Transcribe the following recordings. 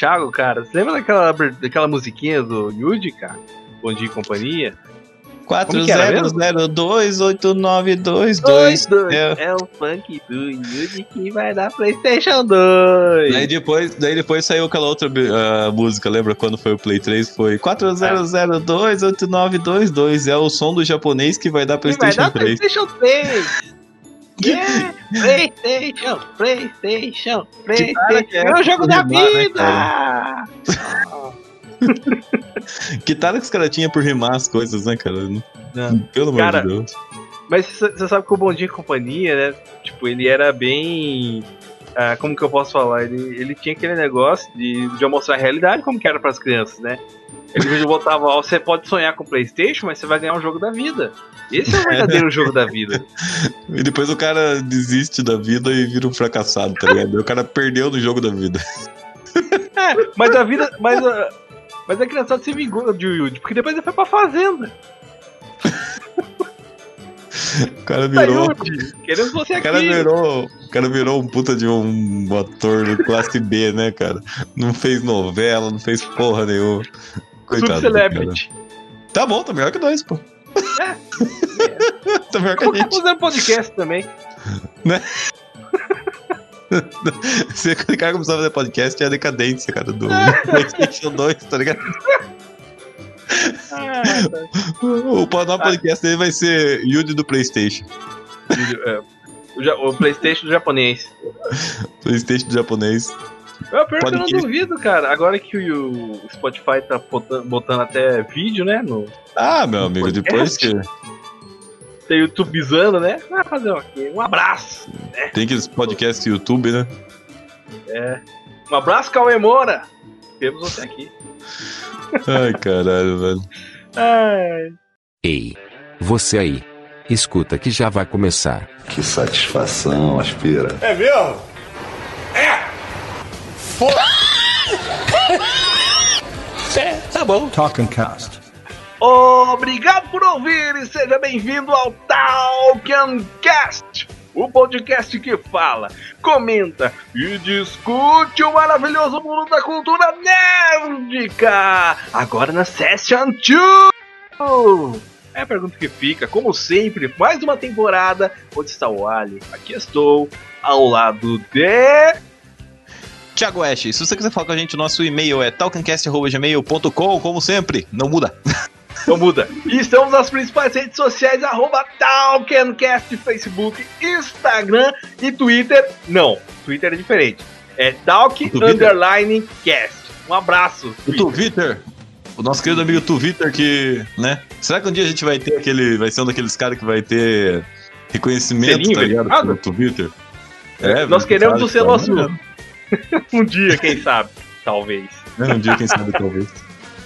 Thiago, cara, você lembra daquela, daquela musiquinha do Yuji, cara? Bom dia e companhia? 40028922. É. é o funk do Yuji que vai dar PlayStation 2. Daí depois, daí depois saiu aquela outra uh, música, lembra quando foi o Play 3? Foi 40028922. É o som do japonês que vai dar PlayStation vai dar 3. PlayStation 3. Yeah! PlayStation, PlayStation, PlayStation. É o jogo da né, vida! que tal que os caras tinham por rimar as coisas, né, cara? Não. Pelo amor de Deus. Mas você sabe que o Bom Dia e Companhia, né? Tipo, ele era bem. Ah, como que eu posso falar? Ele, ele tinha aquele negócio de, de mostrar a realidade como que era para as crianças, né? Ele botava, ó, você pode sonhar com Playstation, mas você vai ganhar um jogo da vida. Esse é o verdadeiro jogo da vida. E depois o cara desiste da vida e vira um fracassado, tá ligado? o cara perdeu no jogo da vida. É, mas a vida. Mas a, mas a criançada se vingou de Yuji, porque depois ele foi pra fazenda. O cara virou. Queremos você aqui. O cara virou, o cara virou um puta de um ator de classe B, né, cara? Não fez novela, não fez porra nenhuma. Subcelebrity. Tá bom, tá melhor que nós, pô. É. é. tá melhor que a gente. fazendo podcast também. Né? Se o cara começou a fazer podcast, é a decadência, cara, do PlayStation 2, tá ligado? Ah, tá. o, o podcast dele vai ser Yuji do PlayStation. É, o, o, PlayStation do japonês. PlayStation do japonês. Eu, pior que eu não duvido, cara. Agora que o Spotify tá botando, botando até vídeo, né? No, ah, meu amigo, podcast. depois que tem YouTubezando, né? Vai fazer o quê? Um abraço. Né? Tem aqueles podcasts YouTube, né? É. Um abraço, Cauê Moura. Temos você aqui. Ai, caralho, velho. Ai. Ei, você aí. Escuta que já vai começar. Que satisfação, aspira. É mesmo? Foda! é, tá bom. Talking Cast. Obrigado por ouvir e seja bem-vindo ao Talkancast, o podcast que fala, comenta e discute o maravilhoso mundo da cultura nerdica. Agora na Session 2. É a pergunta que fica, como sempre, mais uma temporada. Onde está o Ali? Aqui estou, ao lado de. Tiago Ash, se você quiser falar com a gente, nosso e-mail é talkancast.gmail.com, como sempre, não muda. Então muda. E estamos nas principais redes sociais, arroba Talkencast, Facebook, Instagram e Twitter. Não, Twitter é diferente. É Talk Underline Cast. Um abraço. O Twitter. O nosso querido amigo Twitter que, né? Será que um dia a gente vai ter aquele. Vai ser um daqueles caras que vai ter reconhecimento, Selinho, tá ligado? Twitter. É, Nós queremos o selo azul. um dia, quem sabe? Talvez. É, um dia, quem sabe, talvez.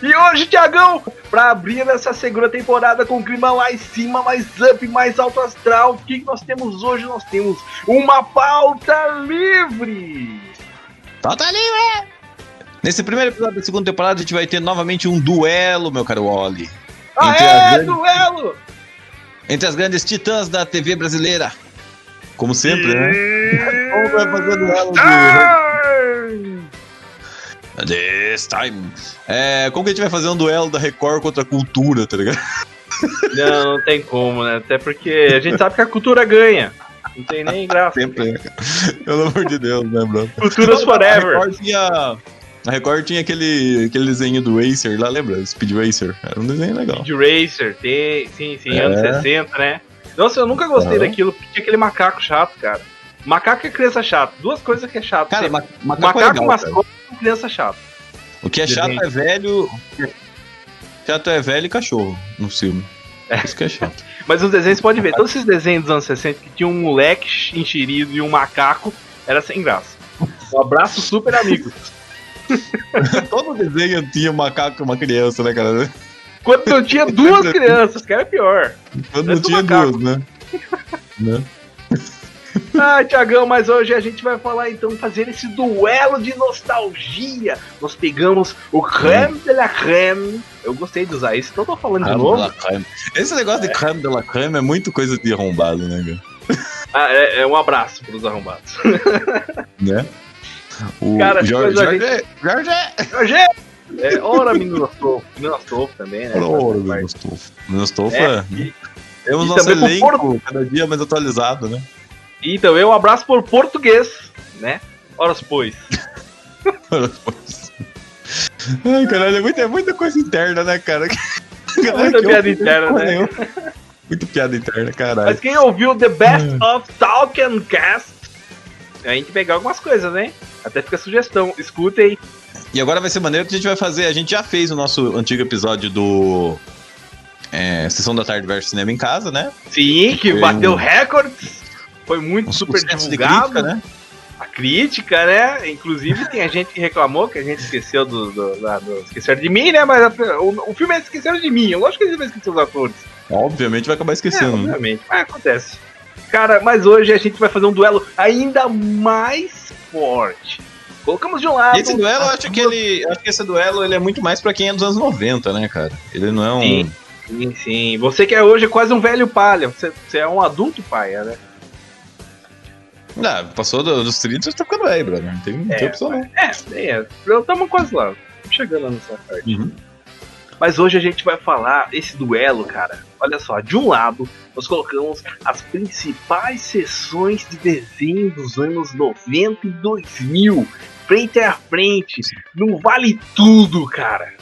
E hoje, Tiagão, pra abrir essa segunda temporada com o clima lá em cima, mais up, mais alto astral, o que nós temos hoje? Nós temos uma pauta livre! Pauta livre! Nesse primeiro episódio da segunda temporada, a gente vai ter novamente um duelo, meu caro Wally. Ah, é, grandes... duelo! Entre as grandes titãs da TV brasileira. Como sempre, e... né? Como vai fazer duelo de... This time. É, como que a gente vai fazer um duelo da Record contra a cultura, tá ligado? Não, não tem como, né? Até porque a gente sabe que a cultura ganha. Não tem nem graça. Sempre, né, Pelo amor de Deus, né, bro? Culturas forever. A Record tinha, a Record tinha aquele, aquele desenho do Racer lá, lembra? Speed Racer. Era um desenho legal. Speed Racer, tem, sim, sim, é. anos 60, né? Nossa, eu nunca gostei daquilo, porque tinha aquele macaco chato, cara. Macaco e criança chato. Duas coisas que é chato. Cara, ma macaco, macaco é legal, mascote e criança chato. O que é chato é velho. Chato é velho e cachorro no filme. É. Isso que é chato. Mas os desenhos você pode ver, todos esses desenhos dos anos 60 que tinha um moleque enxerido e um macaco, era sem graça. Um abraço super amigos. Todo desenho tinha um macaco e uma criança, né, cara? Quando não tinha duas crianças, que era pior. Quando não tinha duas, né? né? Ah, Tiagão, mas hoje a gente vai falar então, fazer esse duelo de nostalgia. Nós pegamos o creme de la creme. Eu gostei de usar isso, então tô falando creme de novo. Esse negócio de creme de la creme é muito coisa de arrombado, né, cara? Ah, é, é um abraço pros arrombados. né? O Cara, Jorge, mas a Jorge, Jorge. Jorge! É, ora, menino Astolfo. Menino Astolfo também, né? Ora, Menino Astolfo. Menino Astolfo É, é. e, Temos e nosso elenco cada dia mais atualizado, né? E também um abraço por português, né? Horas pois. Ai, caralho, é muita, é muita coisa interna, né, cara? Galera Muita piada interna, né? nenhuma. Muito piada interna, caralho. Mas quem ouviu The Best of Talk Cast, a gente pegar algumas coisas, né? Até fica sugestão. Escutem. E agora vai ser maneiro que a gente vai fazer. A gente já fez o nosso antigo episódio do. É, Sessão da Tarde versus Cinema em Casa, né? Sim, que Foi bateu um- recordes. Foi muito Um super divulgado. crítica, né? A crítica, né? Inclusive tem a gente que reclamou que a gente esqueceu do. do, da- do- esqueceram de mim, né? Mas a- o, o filme é esqueceram de mim. Eu lógico que gente vai esquecer os atores. Obviamente vai acabar É, esquecendo, né? obviamente. Mas acontece. Cara, mas hoje a gente vai fazer um duelo ainda mais forte. Colocamos de um lado. E esse duelo, acho que ele. Acho que esse duelo ele é muito mais pra quem é dos anos 90, né, cara? Ele não é um. Sim. Sim, sim. Você que é hoje quase um velho palha. Você, você é um adulto paia, né? Ah, passou do- dos 30 você tá ficando velho, brother. Não tem, não tem É, opção, não. É, é. Estamos quase lá. Estamos chegando lá nessa parte. Uhum. Mas hoje a gente vai falar esse duelo, cara. Olha só, de um lado, nós colocamos as principais sessões de desenho dos anos 90 e 2000, frente a frente. Não vale tudo, cara.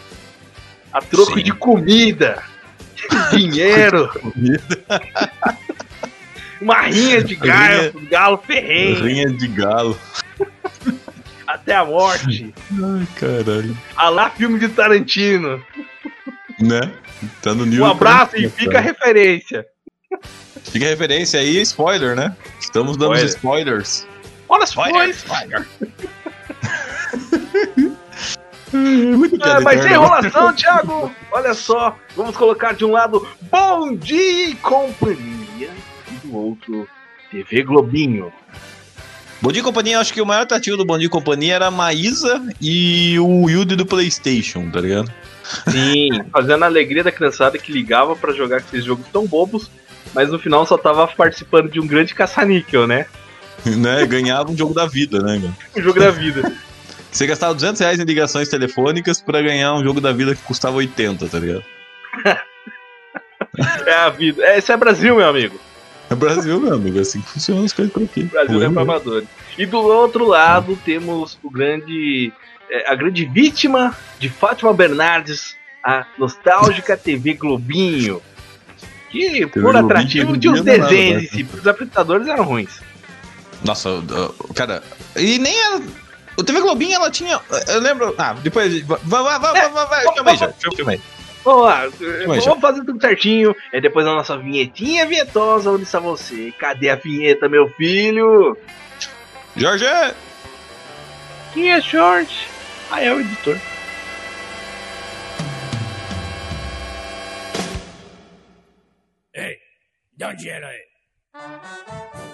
A troco Sim. de comida, dinheiro, uma rinha de galo, galo ferrenho, Rinha de galo. até a morte. Ai, caralho. A lá filme de Tarantino. Né? Tá no nível. Um abraço e fica a referência. Fica a referência aí, spoiler, né? Estamos dando Spoiler. spoilers. Olha só, spoiler. Muito Ah, mas sem interna. enrolação, Thiago! Olha só, vamos colocar de um lado Bom Dia e Companhia outro TV Globinho. Bom Dia e Companhia, acho que o maior tativo do Bom Dia e Companhia era a Maísa e o Yude do Playstation, tá ligado? Sim, fazendo a alegria da criançada que ligava pra jogar aqueles jogos tão bobos, mas no final só tava participando de um grande caça-níquel, né? né? Ganhava um jogo da vida, né, cara? O jogo da vida. Você gastava 200 reais em ligações telefônicas pra ganhar um jogo da vida que custava 80, tá ligado? É a vida. É, isso é Brasil, meu amigo. É Brasil, meu amigo, é assim que funciona as coisas por aqui. Brasil é amadores. E do outro lado temos o grande. é, a grande vítima de Fátima Bernardes, a nostálgica TV Globinho. Que, por atrativo, tinha os desenhos né? em si, porque os apresentadores eram ruins. Nossa, cara, e nem era. O TV Globinho, ela tinha. Eu lembro. Ah, depois. Vai, vai, vai, vai, vai, vai. Filma aí, já. Filma aí. Vamos lá, Mas vamos fazer tudo certinho. É depois da nossa vinhetinha vietosa, onde está você? Cadê a vinheta, meu filho? Jorge! Quem é George? Ah, é o editor. De onde era ele?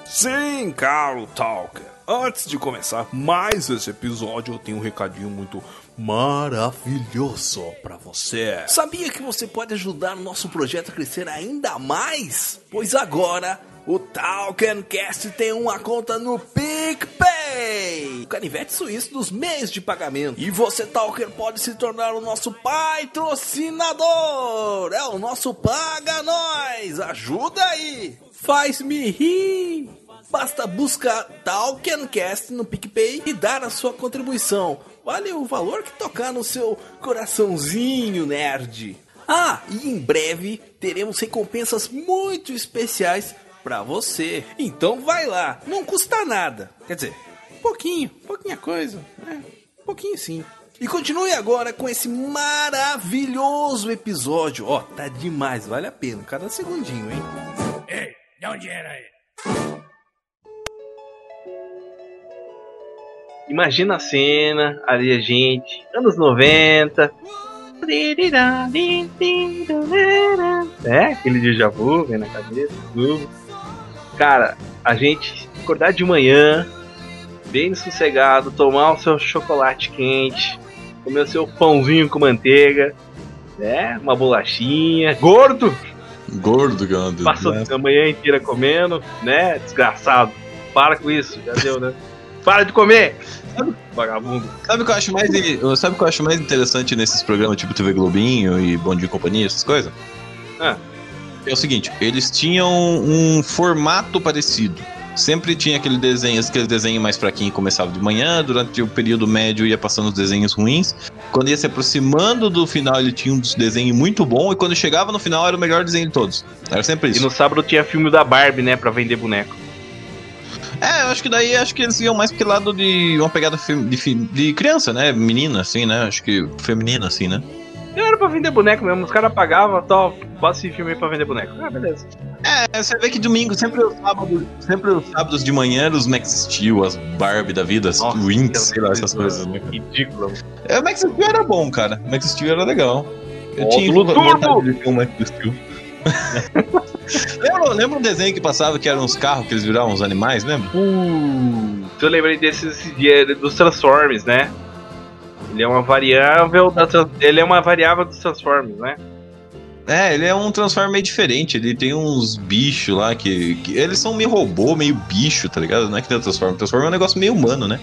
Sim, caro Talker. Antes de começar mais esse episódio, eu tenho um recadinho muito maravilhoso pra você. Sabia que você pode ajudar o nosso projeto a crescer ainda mais? Pois agora o Talkencast tem uma conta no PicPay, o canivete suíço dos meios de pagamento. E você, Talker, pode se tornar o nosso patrocinador. É o nosso Paga Nós. Ajuda aí. Faz-me rir. Basta buscar Talkencast no PicPay e dar a sua contribuição. Vale o valor que tocar no seu coraçãozinho nerd. Ah, e em breve teremos recompensas muito especiais pra você. Então vai lá, não custa nada. Quer dizer, pouquinho, pouquinha coisa, né? Pouquinho sim. E continue agora com esse maravilhoso episódio. Ó, tá demais, vale a pena, cada segundinho, hein? Ei, de onde era ele? Imagina a cena, ali a gente, anos 90. É, aquele déjà vu, vem na cabeça, tudo. Cara, a gente acordar de manhã, bem sossegado, tomar o seu chocolate quente, comer o seu pãozinho com manteiga, né? Uma bolachinha, gordo, Gordo, cara. passou a manhã inteira comendo, né? Desgraçado. Para com isso, já deu, né? Para de comer! Vagabundo. Sabe o que eu acho mais, sabe o que eu acho mais interessante nesses programas tipo TV Globinho e Bom Dia e Companhia, essas coisas? Ah. É o seguinte, eles tinham um formato parecido. Sempre tinha aquele desenho, aquele desenho mais fraquinho começava de manhã, durante o período médio ia passando os desenhos ruins. Quando ia se aproximando do final, ele tinha um desenho muito bom, e quando chegava no final era o melhor desenho de todos. Era sempre E isso. no sábado tinha filme da Barbie, né? Pra vender boneco. É, eu acho que daí acho que eles iam mais pro lado de uma pegada de, de criança, né? Menina, assim, né? Acho que feminina, assim, né? Era pra vender boneco mesmo. Os caras pagavam, tal, bota esse filme aí pra vender boneco. Ah, beleza. É, você vê que domingo, sempre os sábados, sempre os sábados de manhã, eram os Max Steel, as Barbie da vida, as Nossa, Winx, sei lá, essas coisas, né? Ridículo. É, o Max Steel era bom, cara. O Max Steel era legal. Eu Módulo tinha vontade de ver o Max Steel. lembra, lembra um desenho que passava que eram uns carros que eles viravam uns animais, lembra? Uh, eu lembrei desse esse dia dos Transformers, né? Ele é uma variável da, ele é uma variável dos Transformers, né? É, ele é um Transformer meio diferente. Ele tem uns bichos lá que, que- Eles são meio robô, meio bicho, tá ligado? Não é que tem o Transformer. Transformer é um negócio meio humano, né?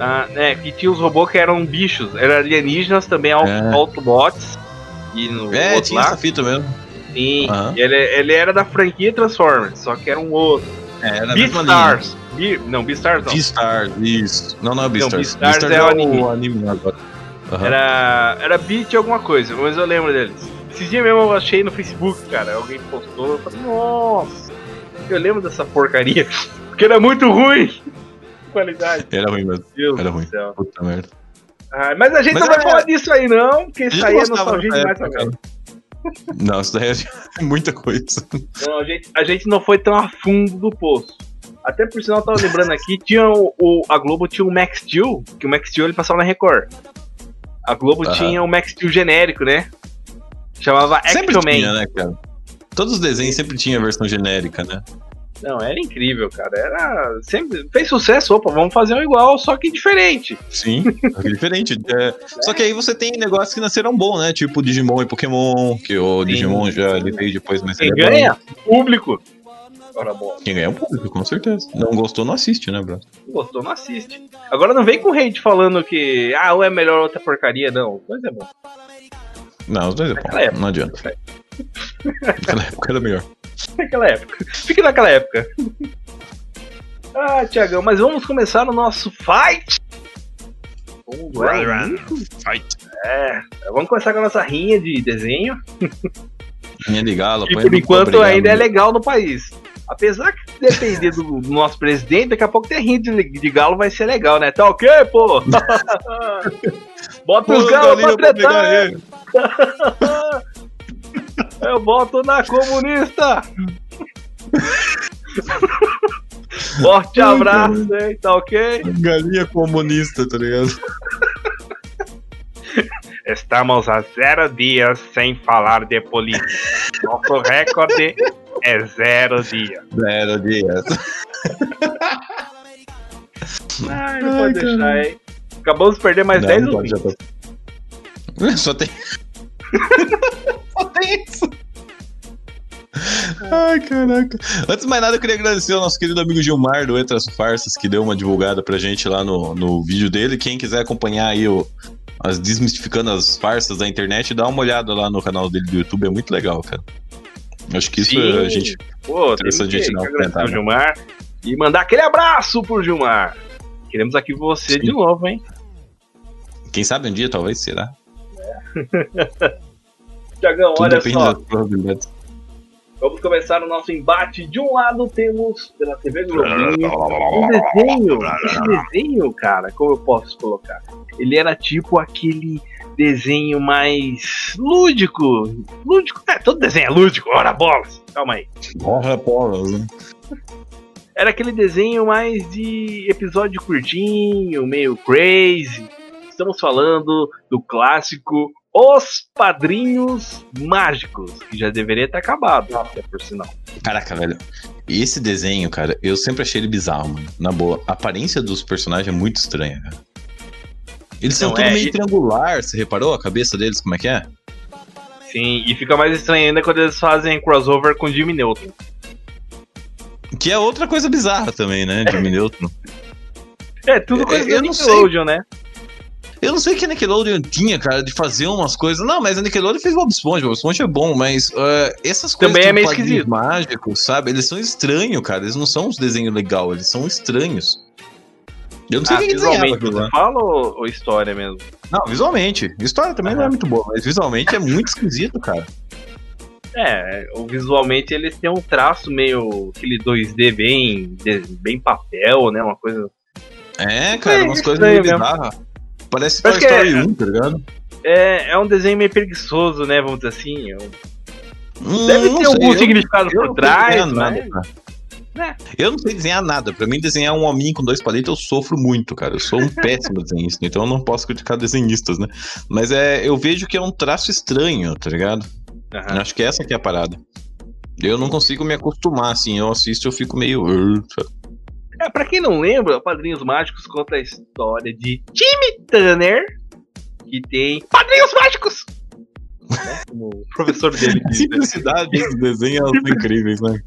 Ah, é, que tinha os robôs que eram bichos, eram alienígenas também, É. Autobots. E no É, outro tinha lá, essa fita mesmo. sim, Aham. ele, ele era da franquia Transformers, só que era um outro. É, era. Beastars. Be, não, Beastars não. Beastars, isso. Não, não é Beastars. Beastars é o anime. anime agora. Aham. Era, era Beat alguma coisa, mas eu lembro deles. Esses dias mesmo eu achei no Facebook, cara. Alguém postou, eu falei, nossa, eu lembro dessa porcaria. Porque era muito ruim. Qualidade. Era ruim mesmo. Deus Era ruim. Puta merda. Ah, mas a gente Mas não vai é- falar disso aí, não, porque isso aí é nostalgia demais época, também. Não, isso daí é muita coisa. Não, a gente, a gente não foi tão a fundo do poço. Até por sinal, eu tava lembrando aqui, tinha o, o- a Globo tinha o Max Steel, que o Max Steel ele passava na Record. A Globo Aham. tinha o Max Steel genérico, né? Chamava Sempre Action tinha, Man. né, cara? Todos os desenhos sempre tinha a versão genérica, né? Não, era incrível, cara. Era sempre fez sucesso, opa, vamos fazer um igual, só que diferente. Sim, é diferente. É, Só que aí você tem negócios que nasceram bom, né? Tipo Digimon e Pokémon, que o Sim. Digimon já ele veio depois, mas Quem ele é bom. ganha? Público. Ora, bom, Quem ganha é o público, com certeza. Não gostou, não assiste, né, bro? gostou, não assiste. Agora não vem com hate falando que ah, um é melhor outra porcaria, não. Os dois é bom. Não, os dois é bom. Não adianta. Naquela época era melhor. Naquela época. Fique naquela época. ah, Tiagão, mas vamos começar o nosso fight. Vamos lá. Fight. É, vamos começar com a nossa rinha de desenho. Minha de galo, põe por enquanto obrigado. ainda é legal no país. Apesar que depender do, do nosso presidente, daqui a pouco ter rinha de, de galo vai ser legal, né? Tá ok, pô? Bota os Pô, galos galinha pra tretar. Eu boto na comunista. Forte abraço, hein? Tá ok? Galinha comunista, tá ligado? Estamos a zero dias sem falar de política. Nosso recorde é zero dias. Zero dias. Ai, não pode deixar, hein? Acabamos de perder mais 10 Não, pode, já ouvintes. tá. Só tem. Só tem isso. Ai, caraca. Antes de mais nada, eu queria agradecer ao nosso querido amigo Gilmar do Entre as Farsas, que deu uma divulgada pra gente lá no, no vídeo dele. Quem quiser acompanhar aí o, as desmistificando as farsas da internet, dá uma olhada lá no canal dele do YouTube, é muito legal, cara. Acho que isso Sim. a gente. Pô, Interessante temos a gente dar um comentário. Gilmar e mandar aquele abraço pro Gilmar. Queremos aqui você Sim. de novo, hein? Quem sabe um dia, talvez, será? Tiagão, olha só. Vamos começar o nosso embate. De um lado temos pela TV Globinho um desenho. Esse desenho, cara, como eu posso colocar? Ele era tipo aquele desenho mais lúdico. Lúdico? É, todo desenho é lúdico. Ora bolas. Calma aí. Porra, porra. né? Era aquele desenho mais de episódio curtinho, meio crazy. Estamos falando do clássico Os Padrinhos Mágicos, que já deveria ter acabado, até por sinal. Caraca, velho. Esse desenho, cara, eu sempre achei ele bizarro, mano. Na boa. A aparência dos personagens é muito estranha, cara. Eles são Não, tudo é, meio triangular, você reparou a cabeça deles, como é que é? Sim, e fica mais estranho ainda quando eles fazem crossover com Jimmy Neutron. Que é outra coisa bizarra também, né? Jimmy Neutron. É, tudo coisa Eu da não sei. Nickelodeon, né? Eu não sei o que a Nickelodeon tinha, cara, de fazer umas coisas. Não, mas a Nickelodeon fez Bob Esponja. Bob Esponja é bom, mas eh, essas coisas Também é meio esquisito. mágicos, sabe? Eles são estranhos, cara. Eles não são uns desenhos legais, eles são estranhos. Eu não sei Ah, quem que desenhava visualmente aquilo lá. você fala ou, ou história mesmo? Não, visualmente. História também não é muito boa, mas visualmente é muito esquisito, cara. É, visualmente ele tem um traço meio aquele 2D bem, bem papel, né? Uma coisa. É, cara, É, umas coisas meio bizarras. Parece Toy é- Story 1, tá ligado? É, é um desenho meio preguiçoso, né? Vamos dizer assim. É um- Hum, Deve ter sei, algum eu- significado eu por trás, né? nada, cara. Eu não sei desenhar nada. Pra mim, desenhar um hominho com dois palitos, eu sofro muito, cara. Eu sou um péssimo desenhista, então eu não posso criticar desenhistas, né? Mas é, eu vejo que é um traço estranho, tá ligado? Aham. Acho que essa que é a parada. Eu não consigo me acostumar, assim. Eu assisto e eu fico meio. Sabe? É, pra quem não lembra, Padrinhos Mágicos conta a história de Timmy Turner, que tem Padrinhos Mágicos! Né? Como o professor dele diz. né? simplicidade dos desenhos são incríveis, né?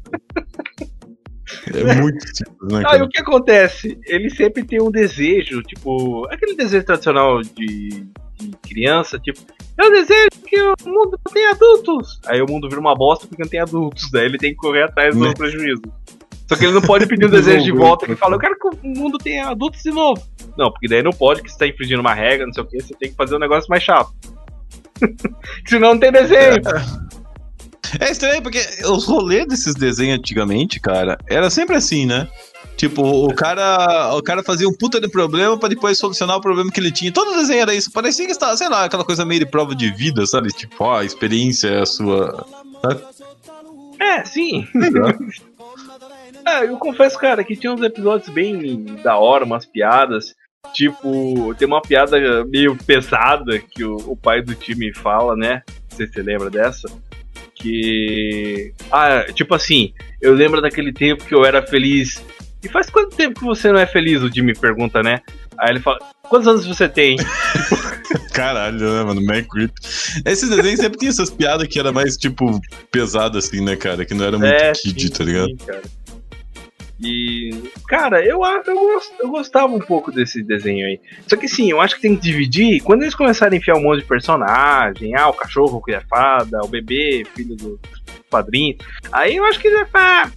É muito simples, né, Ah, e cara? o que acontece? Ele sempre tem um desejo, tipo, aquele desejo tradicional de, de criança, tipo, eu desejo que o mundo não tenha adultos. Aí o mundo vira uma bosta porque não tem adultos, daí ele tem que correr atrás do Né? prejuízo. Só que ele não pode pedir um desejo de volta que fala, eu quero que o mundo tenha adultos de novo. Não, porque daí não pode, que você tá infringindo uma regra, não sei o que, você tem que fazer um negócio mais chato. Senão não tem desenho. É estranho, porque os rolês desses desenhos antigamente, cara, era sempre assim, né? Tipo, o cara, o cara fazia um puta de problema pra depois solucionar o problema que ele tinha. Todo desenho era isso. Parecia que estava, sei lá, aquela coisa meio de prova de vida, sabe? Tipo, ó, a experiência é a sua. É, sim. É, eu confesso, cara, que tinha uns episódios bem da hora, umas piadas. Tipo, tem uma piada meio pesada que o, o pai do time fala, né? Não sei se você lembra dessa. Que. Ah, tipo assim, eu lembro daquele tempo que eu era feliz. E faz quanto tempo que você não é feliz? O Jimmy pergunta, né? Aí ele fala: Quantos anos você tem? Caralho, né, mano? Mac Creep. Esses desenhos sempre tinha essas piadas que era mais, tipo, pesada, assim, né, cara? Que não era muito kid, sim, tá ligado? sim, cara. E, cara, eu, eu, eu gostava um pouco desse desenho aí. Só que sim, eu acho que tem que dividir. Quando eles começarem a enfiar um monte de personagem, ah, o cachorro que é fada, o bebê, filho do padrinho, aí eu acho que ele vai falar.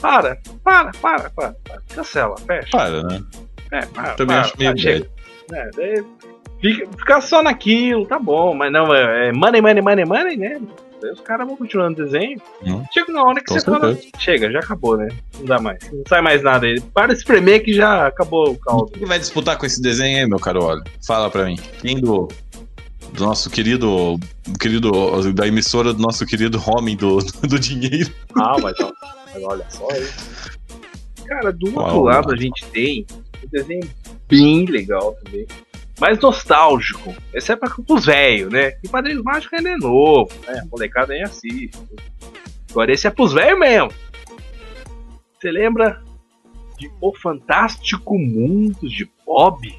Para, para, para, para, para. Cancela, fecha. Para, né? É, para, Também para, acho meio para, chega. É, daí fica, ficar só naquilo, tá bom, mas não, é, é money, money, money, money, né? Daí os caras vão continuando o desenho. Hum. Chega uma hora que Com você fala, certeza. chega, já acabou, né? Não dá mais. Não sai mais nada aí. Para de espremer que já acabou o caldo. Quem vai disputar com esse desenho aí, meu caro Olho? Fala pra mim. Quem do, do nosso querido, querido. da emissora do nosso querido homem do, do dinheiro? Ah, mas, mas olha só aí. Cara, do outro Uau. lado a gente tem um desenho bem legal também. Mais nostálgico. Esse é pra os velhos, né? E Padrinhos Mágicos ainda é novo, né? A molecada nem assiste. Agora esse é pros velhos mesmo. Você lembra de O Fantástico Mundo de Bob?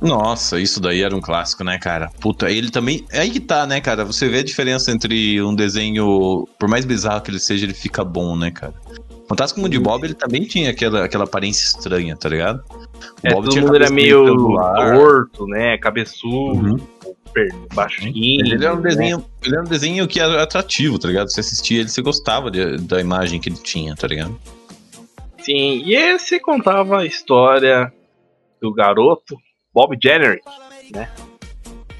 Nossa, isso daí era um clássico, né, cara? Puta, ele também. É aí que tá, né, cara? Você vê a diferença entre um desenho, por mais bizarro que ele seja, ele fica bom, né, cara? Fantástico Mundo de Bob, ele também tinha aquela, aquela aparência estranha, tá ligado? O É, Bob todo tinha mundo era meio torto, né? Cabeçudo, Uhum. baixinho. Ele era um né? desenho, ele era um desenho que era atrativo, tá ligado? Você assistia ele, você gostava de- da imagem que ele tinha, tá ligado? Sim, e esse contava a história do garoto Bob Generic, né?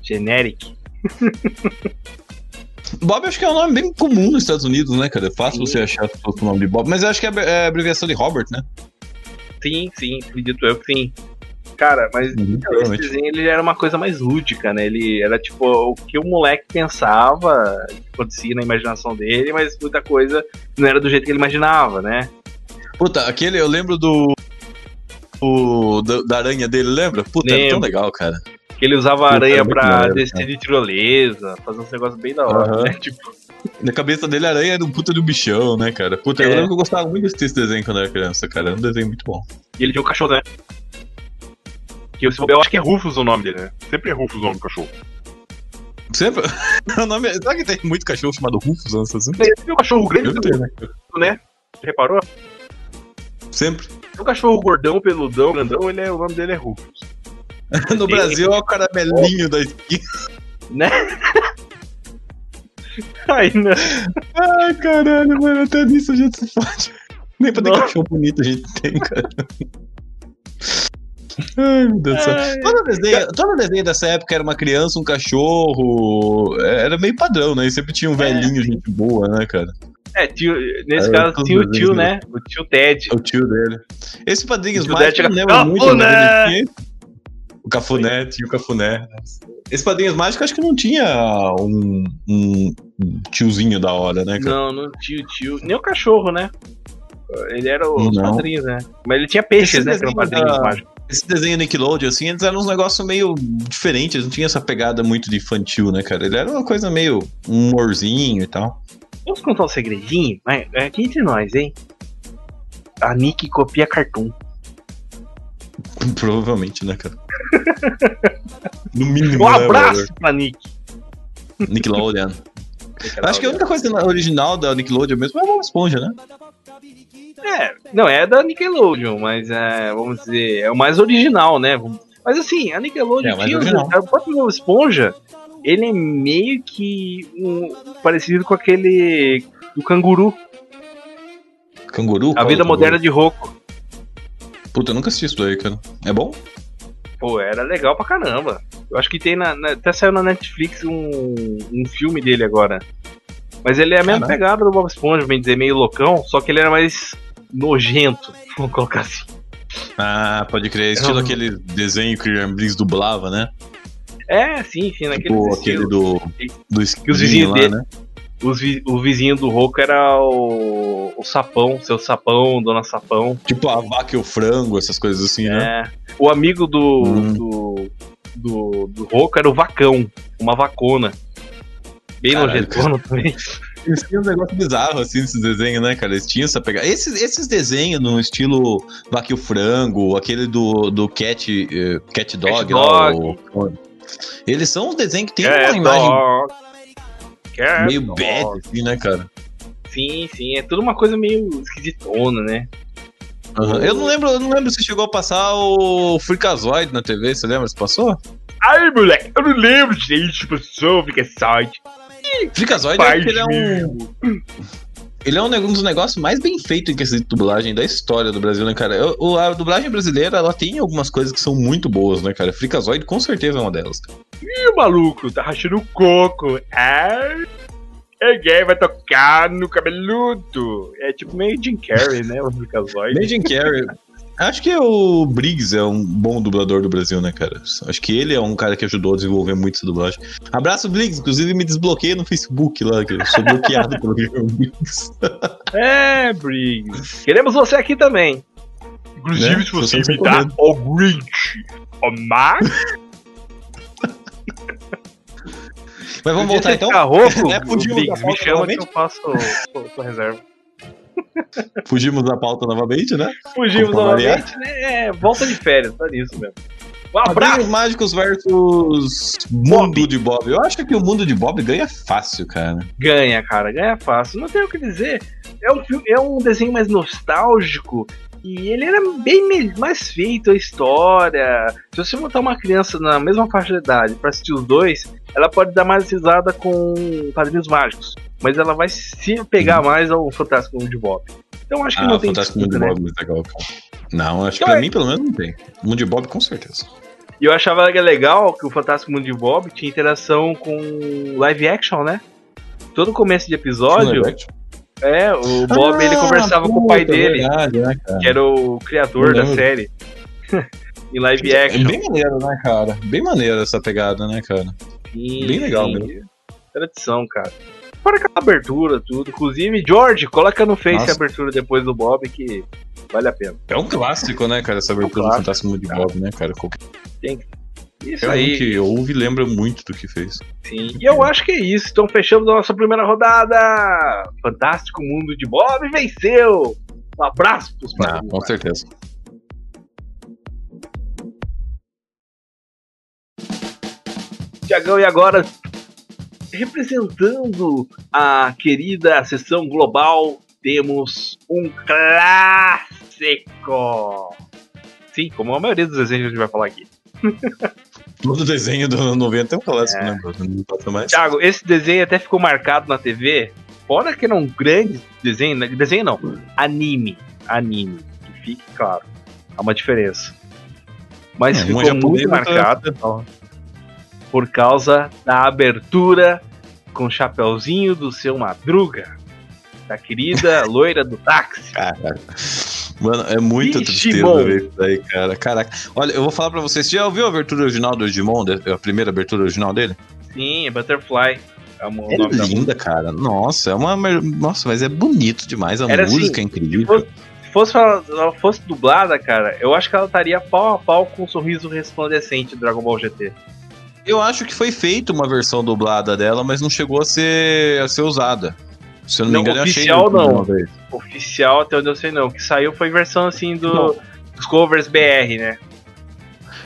Generic. Bob acho que é um nome bem comum nos Estados Unidos, né, cara? É fácil Sim. você achar o nome de Bob, mas eu acho que é é abreviação de Robert, né? Sim, sim, acredito eu que sim. Cara, mas Uhum, esse provavelmente. desenho ele era uma coisa mais lúdica, né? Ele era tipo o que o moleque pensava, que acontecia na imaginação dele, mas muita coisa não era do jeito que ele imaginava, né? Puta, aquele, eu lembro do. o- da, da aranha dele, lembra? Puta, era tão Lembro. legal, cara. Que ele usava Puta, aranha muito pra maneiro, descer cara. de tirolesa, fazer uns negócios bem da hora, né? Tipo, Na cabeça dele, a aranha era um puta de um bichão, né, cara? Puta, eu É. lembro que eu gostava muito desse desenho quando eu era criança, cara. Era um desenho muito bom. E ele tinha um cachorro, né? Que eu, eu acho que é Rufus o nome dele, né? Sempre é Rufus o nome do cachorro. Sempre. o nome é... Será que tem muito cachorro chamado Rufus antes assim? Ele tem um cachorro grande, Eu tenho, né? né? Reparou? Sempre. O cachorro gordão, peludão, grandão, ele é, o nome dele é Rufus. No Brasil é o caramelinho da esquina. Né? Aí, né? Ai, caralho, mano, até nisso a gente se fode. Nem pra ter Nossa. cachorro bonito a gente tem, cara. Ai, meu Deus do céu. Ai. Todo desenho, todo desenho dessa época era uma criança, um cachorro. Era meio padrão, né? E sempre tinha um velhinho, gente boa, né, cara? É, tio, nesse É, caso tinha o tio, né? O tio Ted. O tio dele. Esse Padrinhos O tio Mágicos eu Dete não era lembro muito, tinha o Cafuné, tinha o Cafuné. Esse Padrinhos Mágicos acho que não tinha um, um tiozinho da hora, né, cara? Não, não tinha o tio. Nem o cachorro, né? Ele era os Não. padrinhos, né? Mas ele tinha peixes, Esse né? Que padrinhos da- mágicos. Esse desenho Nickelodeon, assim, eles eram uns negócios meio diferentes, eles não tinham essa pegada muito de infantil, né, cara? Ele era uma coisa meio um humorzinho e tal. Vamos contar um segredinho? Mas é aqui entre nós, hein? A Nick copia cartoon. Provavelmente, né, cara? No mínimo, Um né, abraço pra Nick. Nickelodeon. Acho que a única coisa original da Nickelodeon mesmo é a Bob Esponja, né? É, não, é da Nickelodeon, mas é, vamos dizer, é o mais original, né? Mas assim, a Nickelodeon É, o tinha próprio Bob Esponja, ele é meio que um, parecido com aquele do canguru, Canguru? a Qual vida é moderna de Rocco. canguru? Puta, eu nunca assisti isso daí, cara. É bom? Pô, era legal pra caramba. Eu acho que tem na, na- até saiu na Netflix um, um filme dele agora. Mas ele é a mesma Caramba. pegada do Bob Esponja, bem dizer, meio loucão, só que ele era mais nojento, vamos colocar assim. Ah, pode crer. Estilo Não. aquele desenho que o Briggs dublava, né? É, sim, sim, naquele Tipo aquele do, do Que os vizinhos lá, dele- né? Os vi- o vizinho do Roco era o, o Sapão, seu Sapão, Dona Sapão. Tipo a vaca e o frango, essas coisas assim, né? É. O amigo do, Hum. do, do, do Roco era o Vacão, uma vacona. Bem nojentona também. Eles tinham um negócio bizarro, assim, esses desenhos, né, cara? Eles tinham essa pegada. Esses, esses desenhos no estilo Vaca e o Frango, aquele do, do Cat, eh, Cat Dog, Cat lá, Dog. o- eles são uns desenhos que tem Cat uma imagem Dog. Cat meio Dog. bad, assim, né, cara? Sim, sim, é tudo uma coisa meio esquisitona, né? Aham. Eu não lembro, eu não lembro se chegou a passar o Freakazoid na TV, você lembra se passou? Ai, moleque, eu não lembro, gente, pessoa, fica site. Freakazoid é que é um. Ele é um, um dos negócios mais bem feitos em questão de dublagem da história do Brasil, né, cara? Eu- a dublagem brasileira, ela tem algumas coisas que são muito boas, né, cara? Freakazoid com certeza é uma delas. Ih, maluco, tá rachando o coco. Ai, ninguém vai tocar no cabeludo. É tipo meio Jim Carrey, né? O Freakazoid. Bem Jim Carrey. Acho que o Briggs é um bom dublador do Brasil, né, cara? Acho que ele é um cara que ajudou a desenvolver muito essa dublagem. Abraço, Briggs. Inclusive, me desbloqueia no Facebook lá, que eu sou bloqueado pelo Briggs. É, Briggs. Queremos você aqui também. Inclusive, Né? se você você imitar o Grinch, o Max, Mas vamos voltar então? Ficar rouco, É, o fugimos Briggs, me chama que eu faço sua reserva. Fugimos da pauta novamente, né? Fugimos Como novamente, né? É, volta de férias, tá nisso mesmo. Um abraço! Mágicos versus Mundo de Bob. Eu acho que o Mundo de Bob ganha fácil, cara. Ganha, cara, ganha fácil. Não tem o que dizer. É um, filme, é um desenho mais nostálgico. E ele era bem mais feito, a história. Se você botar uma criança na mesma faixa de idade pra assistir os dois, ela pode dar mais risada com Padrinhos Mágicos. Mas ela vai se pegar mais ao Fantástico Mundo de Bob. Então acho que Ah, não tem Fantástico Mundo de né? Bob é muito legal. Não, acho que Então pra é- mim, pelo menos, não tem. Mundo de Bob, com certeza. E eu achava que legal que o Fantástico Mundo de Bob tinha interação com live action, né? Todo começo de episódio, Live action. É, o Bob ele Ah, conversava com o pai puta, dele. Verdade, né, que era o criador da série. em live É action. bem maneiro, né, cara? Bem maneiro essa pegada, né, cara? Sim, bem legal mesmo. Tradição, cara. Fora aquela abertura, tudo. Inclusive, George, coloca no Face Nossa. a abertura depois do Bob que vale a pena. É um clássico, né, cara? Essa abertura do clássico, Fantástico Mundo de. Bob, né, cara? Qualquer Isso um aí, que ouve lembra muito do que fez. sim. E eu acho que é isso. Então fechamos a nossa primeira rodada. Fantástico Mundo de Bob venceu. Um abraço pros Ah, com certeza. Tiagão, e agora, representando a querida sessão global, temos um clássico. Sim, como a maioria dos desenhos que a gente vai falar aqui. Todo desenho do 90 é um clássico, É. né? Não passa mais. Thiago, esse desenho até ficou marcado na TV. Fora que era um grande desenho, né? desenho não, anime, anime, que fique claro, há uma diferença. Mas É, ficou muito outro é marcado por causa da abertura com o chapeuzinho do seu Madruga, da querida loira do táxi. Caraca. Mano, é muita Digimon. tristeza ver isso daí, cara. Caraca. Olha, eu vou falar pra vocês. Você já ouviu a abertura original do Digimon? A primeira abertura original dele? Sim, é Butterfly. É É linda, cara. Nossa, é uma. Nossa, mas é bonito demais. A Era assim, música é incrível. Se fosse, se ela fosse dublada, cara, eu acho que ela estaria pau a pau com o sorriso resplandecente do Dragon Ball GT. Eu acho que foi feita uma versão dublada dela, mas não chegou a ser, a ser usada. Se eu não, Não, me engano, oficial, eu achei no não. Oficial, até onde eu sei não. O que saiu foi versão assim do, Não. dos covers BR, né?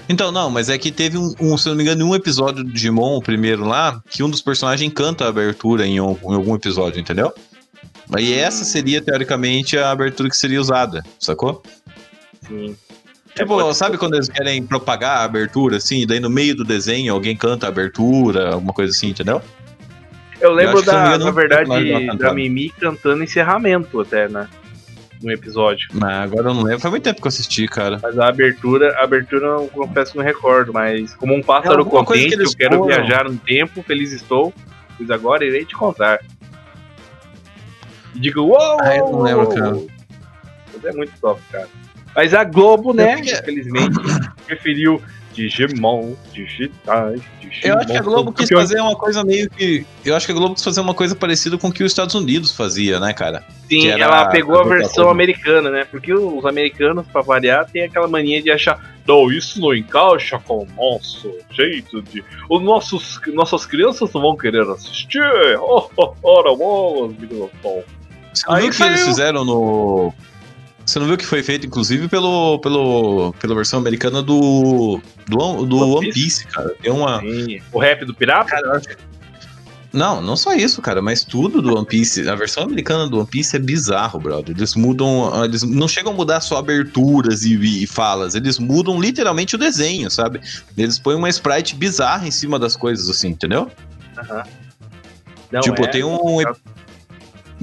Então, não, mas é que teve um, um, se eu não me engano, um episódio do Digimon, o primeiro lá, que um dos personagens canta a abertura em, um- em algum episódio, entendeu? Aí essa seria, teoricamente, a abertura que seria usada, sacou? Sim. Tipo, É, sabe quando eles querem propagar a abertura, assim, daí no meio do desenho alguém canta a abertura, alguma coisa assim, entendeu? Eu lembro eu da, na personagem verdade, da cantava. Mimi cantando encerramento até, né? No episódio. Mas agora eu não lembro, faz muito tempo que eu assisti, cara. Mas a abertura, a abertura eu confesso que não recordo, mas como um pássaro É contente, que eu quero foram. viajar no tempo, feliz estou, pois agora irei te contar. E digo, uou! Ah, eu não lembro, cara. Mas é muito top, cara. Mas a Globo, né, infelizmente, preferiu Digimon, digitais, Digimon. Eu acho que a Globo quis Campeões- fazer uma coisa meio que. Eu acho que a Globo quis fazer uma coisa parecida com o que os Estados Unidos fazia, né, cara? Sim, era ela pegou a a versão americana, né? Porque os americanos, pra variar, tem aquela mania de achar, não, isso não encaixa com o nosso jeito de. Os nossos, nossas crianças não vão querer assistir. Oh, oh, ora, oh. Você não Aí viu o que eles fizeram no. Você não viu que foi feito, inclusive, pelo, pelo, pela versão americana do. do, do One One Piece, cara. Tem uma. Sim. O rap do pirata? Cara, Não, não só isso, cara, mas tudo do One Piece. A versão americana do One Piece é bizarro, brother. Eles mudam. Eles não chegam a mudar só aberturas e, e falas, eles mudam literalmente o desenho, sabe? Eles põem uma sprite bizarra em cima das coisas, assim, entendeu? Aham. Não, tipo, é- tem um.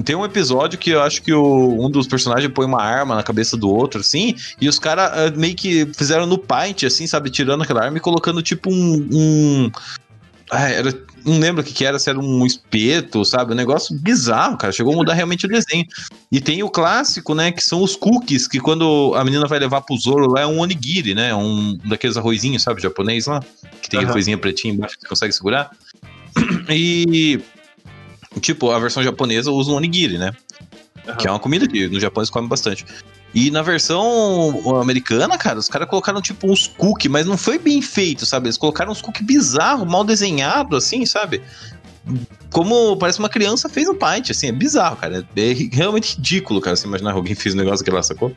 Tem um episódio que eu acho que o, um dos personagens põe uma arma na cabeça do outro, assim, e os caras meio que fizeram no paint, assim, sabe, tirando aquela arma e colocando tipo um. um ah, era, não lembro o que, que era, se era um espeto, sabe? Um negócio bizarro, cara. Chegou a mudar realmente o desenho. E tem o clássico, né? Que são os cookies, que quando a menina vai levar pro Zoro lá é um onigiri, né? Um daqueles arrozinhos, sabe? Japonês lá. Que tem Aham. a coisinha pretinha embaixo que você consegue segurar. E. Tipo, a versão japonesa usa um onigiri, né? Aham. Que é uma comida que no Japão eles comem bastante. E na versão americana, cara, os caras colocaram tipo uns cookies, mas não foi bem feito, sabe? Eles colocaram uns cookies bizarros, mal desenhados, assim, sabe? Como parece uma criança fez um paint, assim, é bizarro, cara. É realmente ridículo, cara. Você imaginar que alguém fez um negócio que lá, sacou?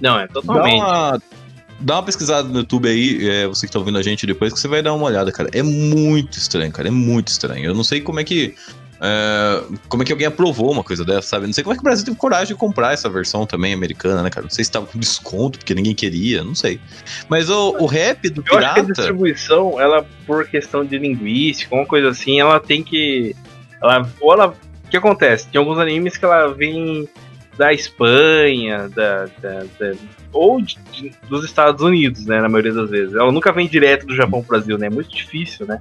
Não, é Dá totalmente. uma, dá uma pesquisada no YouTube aí, é, você que tá ouvindo a gente depois, que você vai dar uma olhada, cara. É muito estranho, cara. É muito estranho. Eu não sei como é que. É, como é que alguém aprovou uma coisa dessa, sabe? Não sei como é que o Brasil teve coragem de comprar essa versão também americana, né, cara? Não sei se tava com desconto, porque ninguém queria, não sei. Mas o, o rap do Eu acho que a pirata. distribuição, ela, por questão de linguística, uma coisa assim, ela tem que. Ela, ou ela. O que acontece? Tem alguns animes que ela vem da Espanha, da. da- da- ou de- de- dos Estados Unidos, né? Na maioria das vezes. Ela nunca vem direto do Japão pro Brasil, né? É muito difícil, né?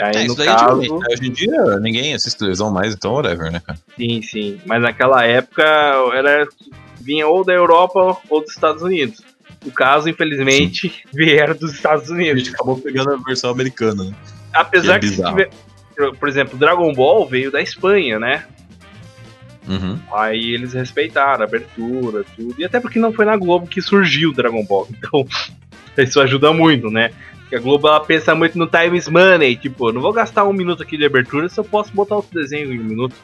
Aí, É, no isso daí caso? Hoje em dia ninguém assiste televisão mais, então whatever, né, cara? sim, sim. Mas naquela época era vinha ou da Europa ou dos Estados Unidos. No caso, infelizmente, vieram dos Estados A Unidos. gente acabou pegando a versão americana, né? Apesar Que é que, tiver, por- por exemplo, Dragon Ball veio da Espanha, né? Uhum. Aí eles respeitaram a abertura, tudo. E até porque não foi na Globo que surgiu o Dragon Ball. Então, isso ajuda muito, né? Porque a Globo ela pensa muito no times money. Tipo, não vou gastar um minuto aqui de abertura se eu posso botar outro desenho em um minuto.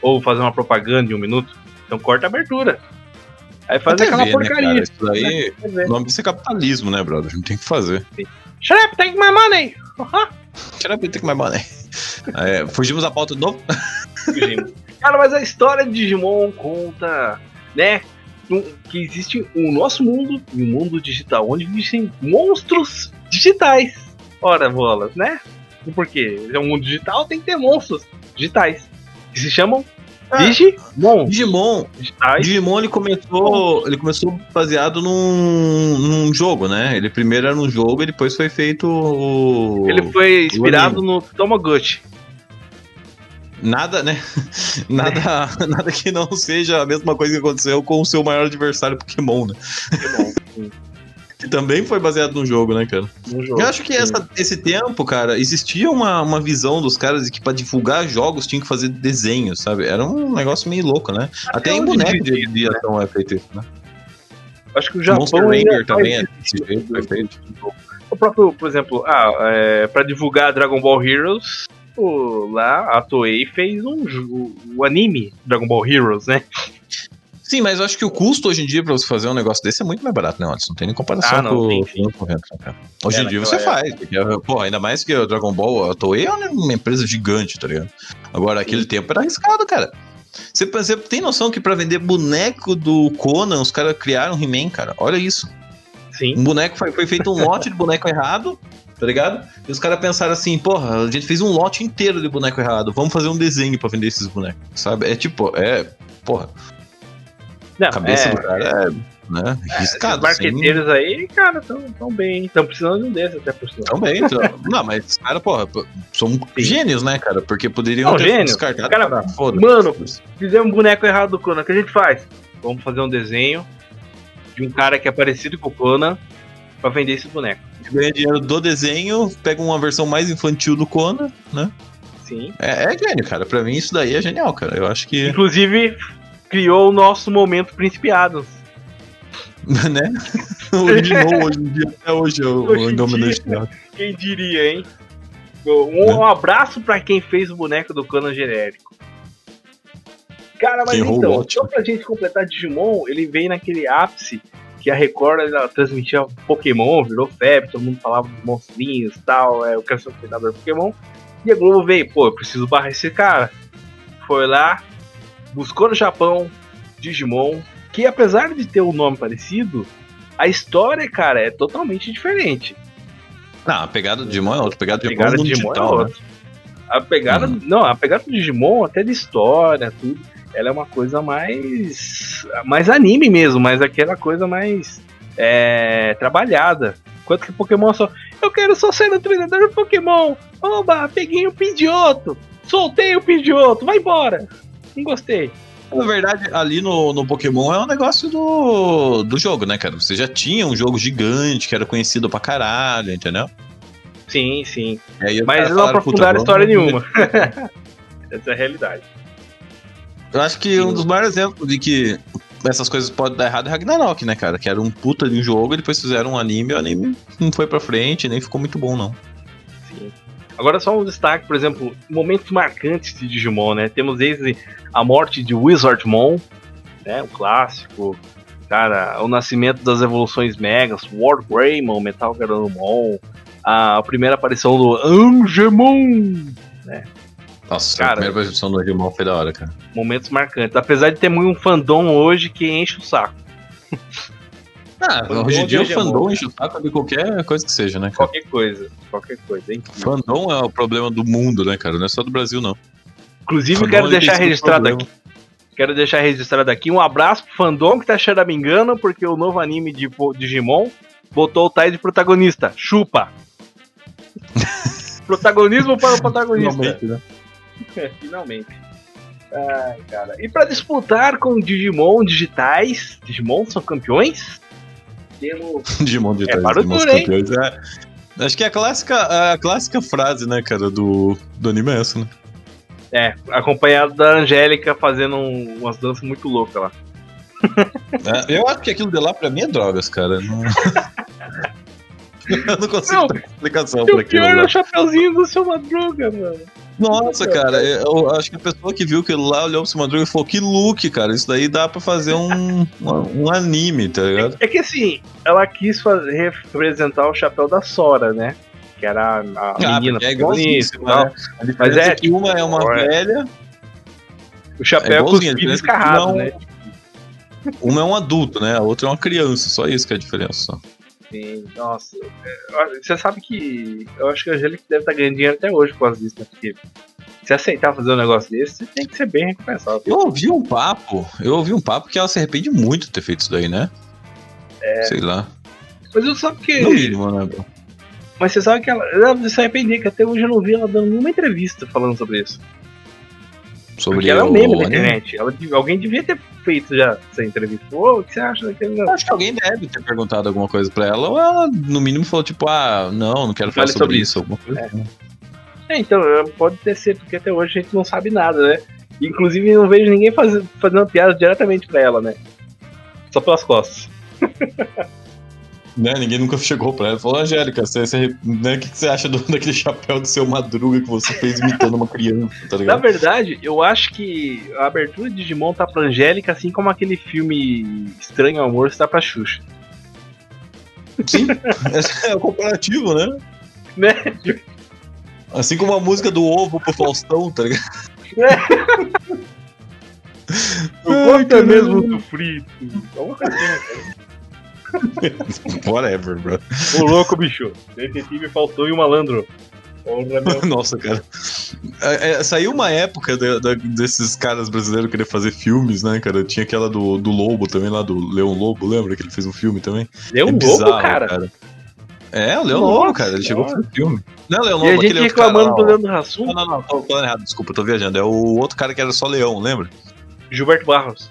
Ou fazer uma propaganda em um minuto. Então corta a abertura. Aí faz TV, aquela né, porcaria. cara? Isso daí, o nome disso é capitalismo, né, brother? Não tem o que fazer. Shut up, take my money! Tira tem que mais money. É, fugimos da pauta de novo? Fugimos. Cara, mas a história de Digimon conta, né? que existe o nosso mundo e o mundo digital, onde existem monstros digitais. Ora, bolas, né? E por quê? É um mundo digital, tem que ter monstros digitais. Que se chamam Ah. Digimon. Digimon, Digitais. Digimon ele começou, ele começou baseado num, num jogo, né? Ele primeiro era um jogo e depois foi feito o... Ele foi inspirado no Tamagotchi. Nada, né? Nada, nada que não seja a mesma coisa que aconteceu com o seu maior adversário Pokémon, né? Pokémon. Que também foi baseado no jogo, né, cara? jogo. Eu acho que essa- esse tempo, cara, existia uma, uma visão dos caras de que pra divulgar jogos tinha que fazer desenhos, sabe? Era um negócio meio louco, né? Até, em hoje boneco de, de ação é feito isso, né? Acho que o Japão Monster Ranger também é faz desse jeito, foi feito. O próprio, por exemplo, ah, é, pra divulgar Dragon Ball Heroes, o, lá a Toei fez um jo- o anime Dragon Ball Heroes, né? Sim, mas eu acho que o custo hoje em dia pra você fazer um negócio desse é muito mais barato, né, Anderson? Não tem nem comparação Ah, não, com o né, cara? Hoje É, em dia você faz, porque, pô, ainda mais que o Dragon Ball, a Toei é uma empresa gigante, tá ligado? Agora, aquele tempo era arriscado, cara. Você, você tem noção que pra vender boneco do Conan, os caras criaram um He-Man, cara? Olha isso. Sim. Um boneco foi, foi feito um lote de boneco errado, tá ligado? E os caras pensaram assim, porra, a gente fez um lote inteiro de boneco errado, vamos fazer um desenho pra vender esses bonecos, sabe? É tipo, é, porra, Não, a cabeça é, do cara é, né, esses arriscado, assim. marqueteiros aí, cara, tão, tão bem. Estão precisando de um desses até por cima. Também, não, mas os caras, porra, são gênios, né, cara? Porque poderiam Não, ter gênio. descartado. Cara. Mano, fizemos um boneco errado do Conan, o que a gente faz? Vamos fazer um desenho de um cara que é parecido com o Conan pra vender esse boneco. ganha dinheiro do desenho, pega uma versão mais infantil do Conan, né? Sim. É, é gênio, cara. Pra mim isso daí é genial, cara. Eu acho que, Inclusive, criou o nosso momento Principiados. né? Originou hoje em dia, até hoje, o, Hoje o em Indominus. Quem diria, hein? Um, um abraço pra quem fez o boneco do Conan genérico. Cara, mas então, lote. só pra gente completar Digimon, ele veio naquele ápice que a Record ela transmitia Pokémon, virou febre, todo mundo falava dos monstrinhos e tal, é, eu quero ser um treinador Pokémon. E a Globo veio, pô, eu preciso barrar esse cara. Foi lá, buscou no Japão Digimon, que apesar de ter um nome parecido, a história, cara, é totalmente diferente. Não, a pegada do Digimon é outra. A pegada do A Digimon é pegada de Digimon digital, é né? outra. A pegada. Hum. Não, a pegada do Digimon, até de história, tudo. Ela é uma coisa mais. mais anime mesmo, mas aquela coisa mais. É, trabalhada. Enquanto que Pokémon só. Eu quero só ser um treinador de Pokémon! Oba, peguei o Pidgeotto! Soltei o Pidgeotto! Vai embora! Não gostei. Na verdade, ali no, no Pokémon é um negócio do, do jogo, né, cara? Você já tinha um jogo gigante que era conhecido pra caralho, entendeu? Sim, sim. Mas não falaram, "Puta, aprofundaram história nenhuma. Essa é a realidade. Eu acho que um dos maiores exemplos de que essas coisas podem dar errado é Ragnarok, né, cara? Que era um puta de um jogo, e depois fizeram um anime, e o anime não foi pra frente, nem ficou muito bom, não. Agora só um destaque, por exemplo, momentos marcantes de Digimon, né? Temos desde a morte de Wizardmon, né? O clássico. Cara, o nascimento das evoluções megas, War Greymon, Metal Garurumon, a primeira aparição do Angemon. Nossa, Cara. a primeira percepção do Digimon foi da hora, cara. Momentos marcantes. Apesar de ter muito um fandom hoje que enche o saco. Ah, hoje em dia o Digimon, fandom né? enche o saco de qualquer coisa que seja, né, cara? Qualquer coisa. Qualquer coisa, hein? Fandom é o problema do mundo, né, cara? Não é só do Brasil, não. Inclusive, Fandom, quero tem deixar registrado aqui. Quero deixar registrado aqui um abraço pro fandom que tá choramingando, porque o novo anime de Digimon botou o Tai de protagonista. Chupa! Protagonismo para o protagonista. Finalmente, né? É, Finalmente. Ai, cara. E pra disputar com Digimon digitais, Digimon são campeões? Temos. Digimon de É, trás, para o Digimon duro, hein? campeões. É, acho que é a clássica, a clássica frase, né, cara, do, do anime é essa, né? É, acompanhado da Angélica fazendo um- umas danças muito loucas lá. É, eu acho que aquilo de lá pra mim é drogas, cara. Não... eu não consigo Não, ter explicação pra o aquilo. pior é o chapeuzinho do seu Madruga, mano. Nossa, cara, eu acho que a pessoa que viu aquilo lá olhou pro seu Madruga e falou: que look, cara. Isso daí dá pra fazer um, um, um anime, tá ligado? É que assim, ela quis fazer, representar o chapéu da Sora, né? Que era a, a Ah, menina porque é igualzinho, e né? Diferença é, é que uma é uma é. velha. O chapéu É é é que escarrado, não- né? Uma é um adulto, né? A outra é uma criança, só isso que é a diferença. Sim, nossa. É, Você sabe que eu acho que a Angélica deve estar ganhando dinheiro até hoje por causa disso, né? Porque se aceitar fazer um negócio desse, você tem que ser bem recompensado. Eu ouvi um papo, eu ouvi um papo que ela se arrepende muito de ter feito isso daí, né? É. Sei lá. Mas eu sabe que. No mínimo, né? bro? Mas você sabe que ela. Ela se arrependia, que até hoje eu não vi ela dando nenhuma entrevista falando sobre isso. Sobre Porque ela é um o meme na anime. internet. Ela, alguém devia ter feito já essa entrevista. Ô, o que você acha daquele negócio? acho que alguém deve ter perguntado alguma coisa pra ela, ou ela, no mínimo, falou tipo, ah, não, não quero falar sobre, sobre isso. Alguma coisa. assim. É, então, é, pode ter sido, porque até hoje a gente não sabe nada, né? Inclusive, não vejo ninguém faz, fazendo piada diretamente pra ela, né? Só pelas costas. Né? Ninguém nunca chegou pra ela e falou, Angélica, você, você, né, o que, que você acha do, daquele chapéu do seu madruga que você fez imitando uma criança, tá Na ligado? verdade, eu acho que a abertura de Digimon tá pra Angélica, assim como aquele filme Estranho Amor está pra Xuxa. Sim, é o comparativo, né? Né? Assim como a música do ovo pro Faustão, tá ligado? Ai, gosto é mesmo do frito. Alguma coisa assim, Whatever, bro. Ô louco, bicho. Detetive Faustão e o malandro. Nossa, cara. É, é, saiu uma época da- da- desses caras brasileiros querer fazer filmes, né, cara? Tinha aquela do, do Lobo também, lá do Leão Lobo, lembra que ele fez um filme também? Um é lobo, bizarro, cara. É, o Leão Nossa Lobo, cara. Ele chegou a fazer filme. Não é o Leão E a Lobo, gente cara reclamando do. Leandro Hassum, Não, não, não, tô falando errado, desculpa, tô viajando. É o outro cara que era só leão, lembra? Gilberto Barros.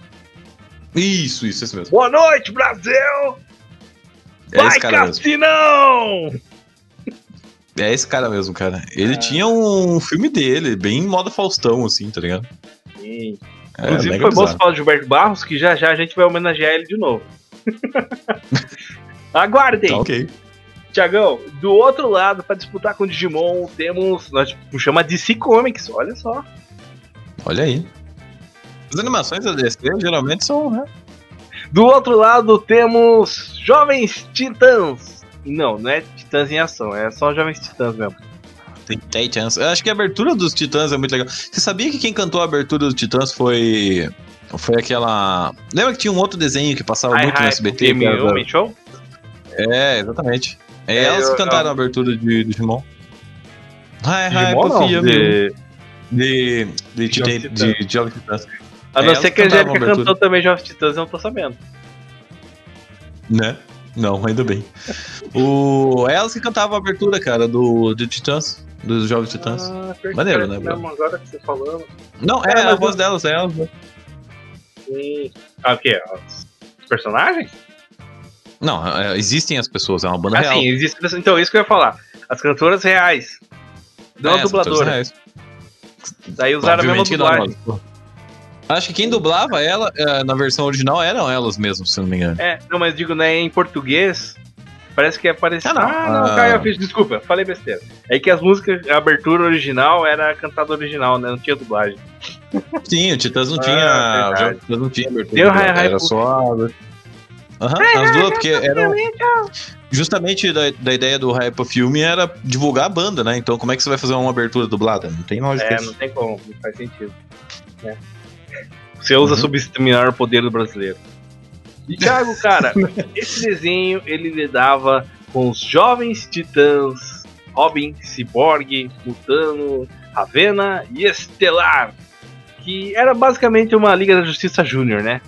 Isso, isso, esse mesmo. Boa noite, Brasil! É Vai, esse cara mesmo. Cassinão! É esse cara mesmo, cara. Ele tinha um filme dele, bem moda Faustão, assim, tá ligado? Sim. É, Inclusive, foi bom você falar de Gilberto Barros, que já já a gente vai homenagear ele de novo. Aguardem! Tá ok. Tiagão, do outro lado, pra disputar com o Digimon, temos. Nós puxamos a DC Comics, olha só. Olha aí. As animações da DC geralmente são, né? Do outro lado, temos Jovens Titãs. Não, não é Titãs em ação, é só Jovens Titãs mesmo. Tem Titans. Eu acho que a abertura dos Titãs é muito legal. Você sabia que quem cantou a abertura dos Titãs foi. Foi aquela. Lembra que tinha um outro desenho que passava muito no SBT? Game era- Show? É, exatamente. É, É, elas eu- que cantaram eu- a abertura de Digimon. Hi, hi, Digimon Puffy, de- De, de, de, de, de Jovens Titãs. A não elas ser que a Angélica a cantou também Jovens Titãs, eu não tô sabendo. Né? Não, ainda bem. O... É elas que cantavam a abertura, cara, do, do Titãs, dos Jovens Titãs. Ah, Maneiro, né, mesmo Agora que você falando. Não, é, É, a mas voz delas, é elas. né? Sim. Ah, o quê? Os personagens? Não, é, existem as pessoas, é uma banda Ah, real. sim, existe. Então, isso que eu ia falar. As cantoras reais. Não É, a as cantoras dubladora. reais. Daí usaram a mesma Obviamente que não, dublagem. mas, pô. Acho que quem dublava ela é, na versão original eram elas mesmas, se não me engano. É, não, mas digo, né, em português. Parece que é parecido. Ah, não. Ah, não, Ah. Caio, eu fiz, desculpa, falei besteira. É que as músicas, a abertura original era cantada original, né? Não tinha dublagem. Sim, o Titãs não Ah, tinha. verdade. O Titãs não tinha abertura. Deu hi, hi, Era só. Aham, as duas, porque eram. Justamente da, da ideia do Hype of Filme era divulgar a banda, né? Então, como é que você vai fazer uma abertura dublada? Não tem lógica. É, isso. não tem como, não faz sentido. né? Você usa Uhum. subestimar o poder do brasileiro. E Thiago, cara, esse desenho ele lidava com os jovens titãs Robin, Cyborg, Mutano, Ravena e Estelar. Que era basicamente uma Liga da Justiça Júnior, né?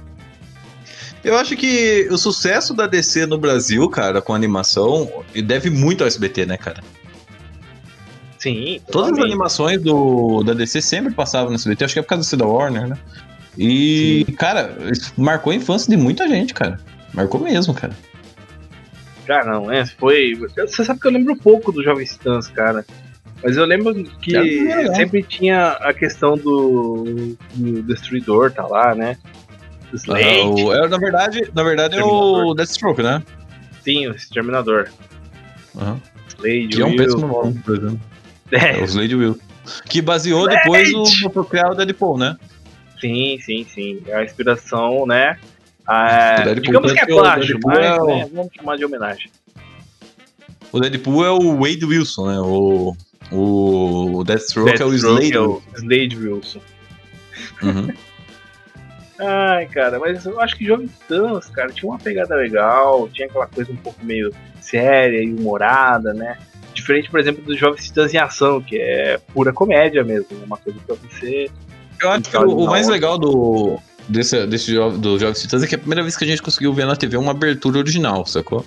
Eu acho que o sucesso da DC no Brasil, cara, com animação, deve muito ao SBT, né, cara? Sim, Todas as animações do, da DC sempre passavam no SBT, acho que é por causa do C da Warner, né? E, cara, isso marcou a infância de muita gente, cara. Marcou mesmo, cara. Cara, não, é, foi. Você sabe que eu lembro pouco do Jovens Titãs, cara. Mas eu lembro que É, sempre tinha a questão do, do Destruidor, tá lá, né? Slade, Ah, o- é, na verdade, na verdade é o. Deathstroke, né? sim, o Exterminador. Uhum. Slade, Que é um péssimo nome, por exemplo. É É, o Slade Will. Que baseou depois o, o o Deadpool, né? Sim, sim, sim. É a inspiração, né? Ah, O Deadpool digamos que é tanto que o plágio, Deadpool mas é o- né, vamos chamar de homenagem. O Deadpool é o Wade Wilson, né? O, o Deathstroke é o Slade. é o Slade Wilson. Uhum. Ai, cara, mas eu acho que Jovem Titãs, cara, tinha uma pegada legal, tinha aquela coisa um pouco meio séria e humorada, né? Diferente, por exemplo, dos Jovens Titãs em Ação, que é pura comédia mesmo, né? uma coisa pra você. Eu acho que o, o mais legal do, desse, desse jo- do Jogos Titãs é que é a primeira vez que a gente conseguiu ver na TV uma abertura original, sacou?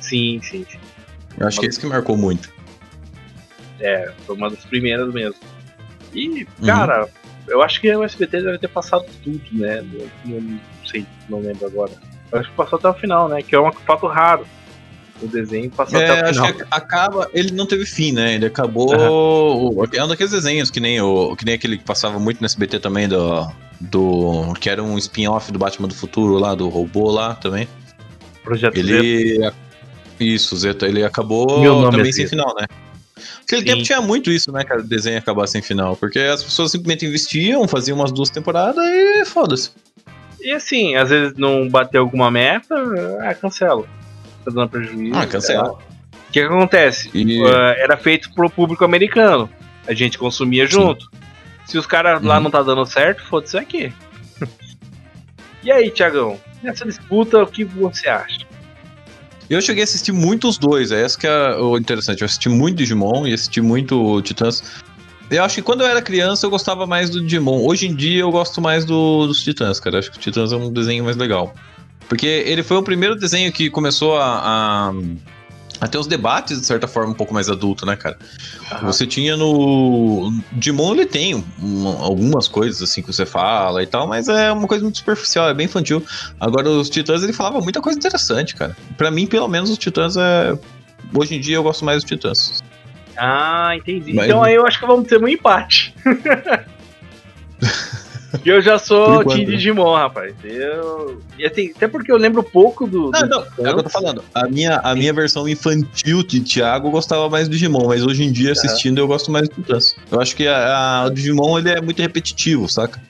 Sim, sim, sim. Eu acho que é isso que marcou muito. É, foi uma das primeiras mesmo. E, cara, eu acho que o SBT deve ter passado tudo, né? Não, não sei, não lembro agora. Eu acho que passou até o final, né? Que é um fato raro. O desenho passou É, até o acho final. que acaba. Ele não teve fim, né? Ele acabou. o- É um daqueles desenhos que nem, o, que nem aquele que passava muito no SBT também, do. do que era um spin-off do Batman do Futuro lá, do robô lá também. Projeto Zeta. Ele. Isso, Zeta, ele acabou nome também é sem Zeta. final, né? Naquele Sim. tempo tinha muito isso, né, cara? O desenho acabar sem final. Porque as pessoas simplesmente investiam, faziam umas duas temporadas e foda-se. E assim, às vezes não bateu alguma meta, ah, cancela. Tá dando prejuízo. Ah, cancela. O que, que acontece? E- Ah, era feito pro público americano. A gente consumia junto. Se os caras lá Uhum. não tá dando certo, foda-se aqui. e aí, Tiagão? Nessa disputa, o que você acha? Eu cheguei a assistir muito os dois, é esse que é o interessante. Eu assisti muito Digimon e assisti muito Titãs. Eu acho que quando eu era criança eu gostava mais do Digimon. Hoje em dia eu gosto mais do- dos Titãs, cara. Eu acho que o Titãs é um desenho mais legal. Porque ele foi o primeiro desenho que começou a, a, a ter os debates, de certa forma, um pouco mais adulto, né, cara? Aham. Você tinha no. Digimon ele tem um- algumas coisas assim que você fala e tal, mas é uma coisa muito superficial, é bem infantil. Agora os Titãs ele falava muita coisa interessante, cara. Pra mim, pelo menos, os Titãs é. Hoje em dia eu gosto mais dos Titãs. Ah, entendi. Mas- Então aí eu acho que vamos ter um empate. E eu já sou Team né? Digimon, rapaz. Eu... E assim, até porque eu lembro pouco do. Não, do não, é o que eu tô falando. A minha, a minha versão infantil de Thiago gostava mais do Digimon, mas hoje em dia, assistindo, eu gosto mais do Titãs. Eu acho que a, a- o Digimon ele é muito repetitivo, saca?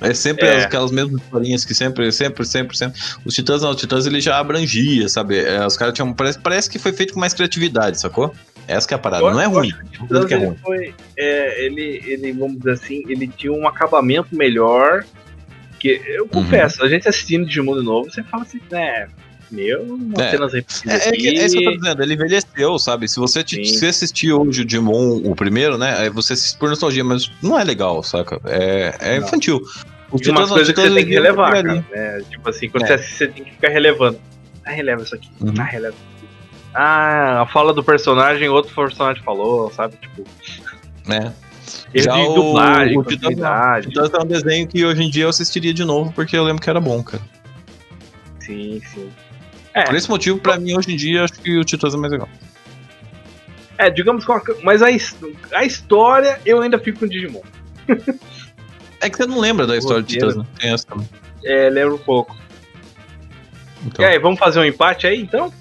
É sempre É. aquelas mesmas historinhas que sempre, sempre, sempre, sempre. Os Titãs não, os Titãs ele já abrangia, sabe? É, os caras tinham. Parece, parece que foi feito com mais criatividade, sacou? Essa que é a parada. Não é ruim. que Não o tô dizendo Titãs, que é ele ruim. foi. é, ele, ele, vamos dizer assim, ele tinha um acabamento melhor. Que eu Uhum. confesso, a gente assistindo Digimon de novo, você fala assim, né? Meu, É. cenas repetidas É, é, é isso que eu tô dizendo, ele envelheceu, sabe? Se você te- se assistir hoje o Digimon, o primeiro, né? Aí você assiste por nostalgia, mas não é legal, saca? É, é Não. infantil. Os Tem umas coisas que você tem que eles relevar, cara. né? Tipo assim, quando É. você assiste, você tem que ficar relevando. Ah, releva isso aqui. Uhum. Ah, releva. Ah, a fala do personagem, outro personagem falou, sabe? Tipo, né? ele Já de o- dublagem, o Titãs continuidade. Titãs é um desenho que hoje em dia eu assistiria de novo, porque eu lembro que era bom, cara. Sim, sim. É, Por esse motivo, pra mim, hoje em dia, acho que o Titãs é mais legal. é, digamos que. uma- Mas a, a história, eu ainda fico com o Digimon. É que você não lembra da história do Roteiro. Titãs, né? Tem essa também. É, lembro um pouco. Então, E aí, vamos fazer um empate aí, então?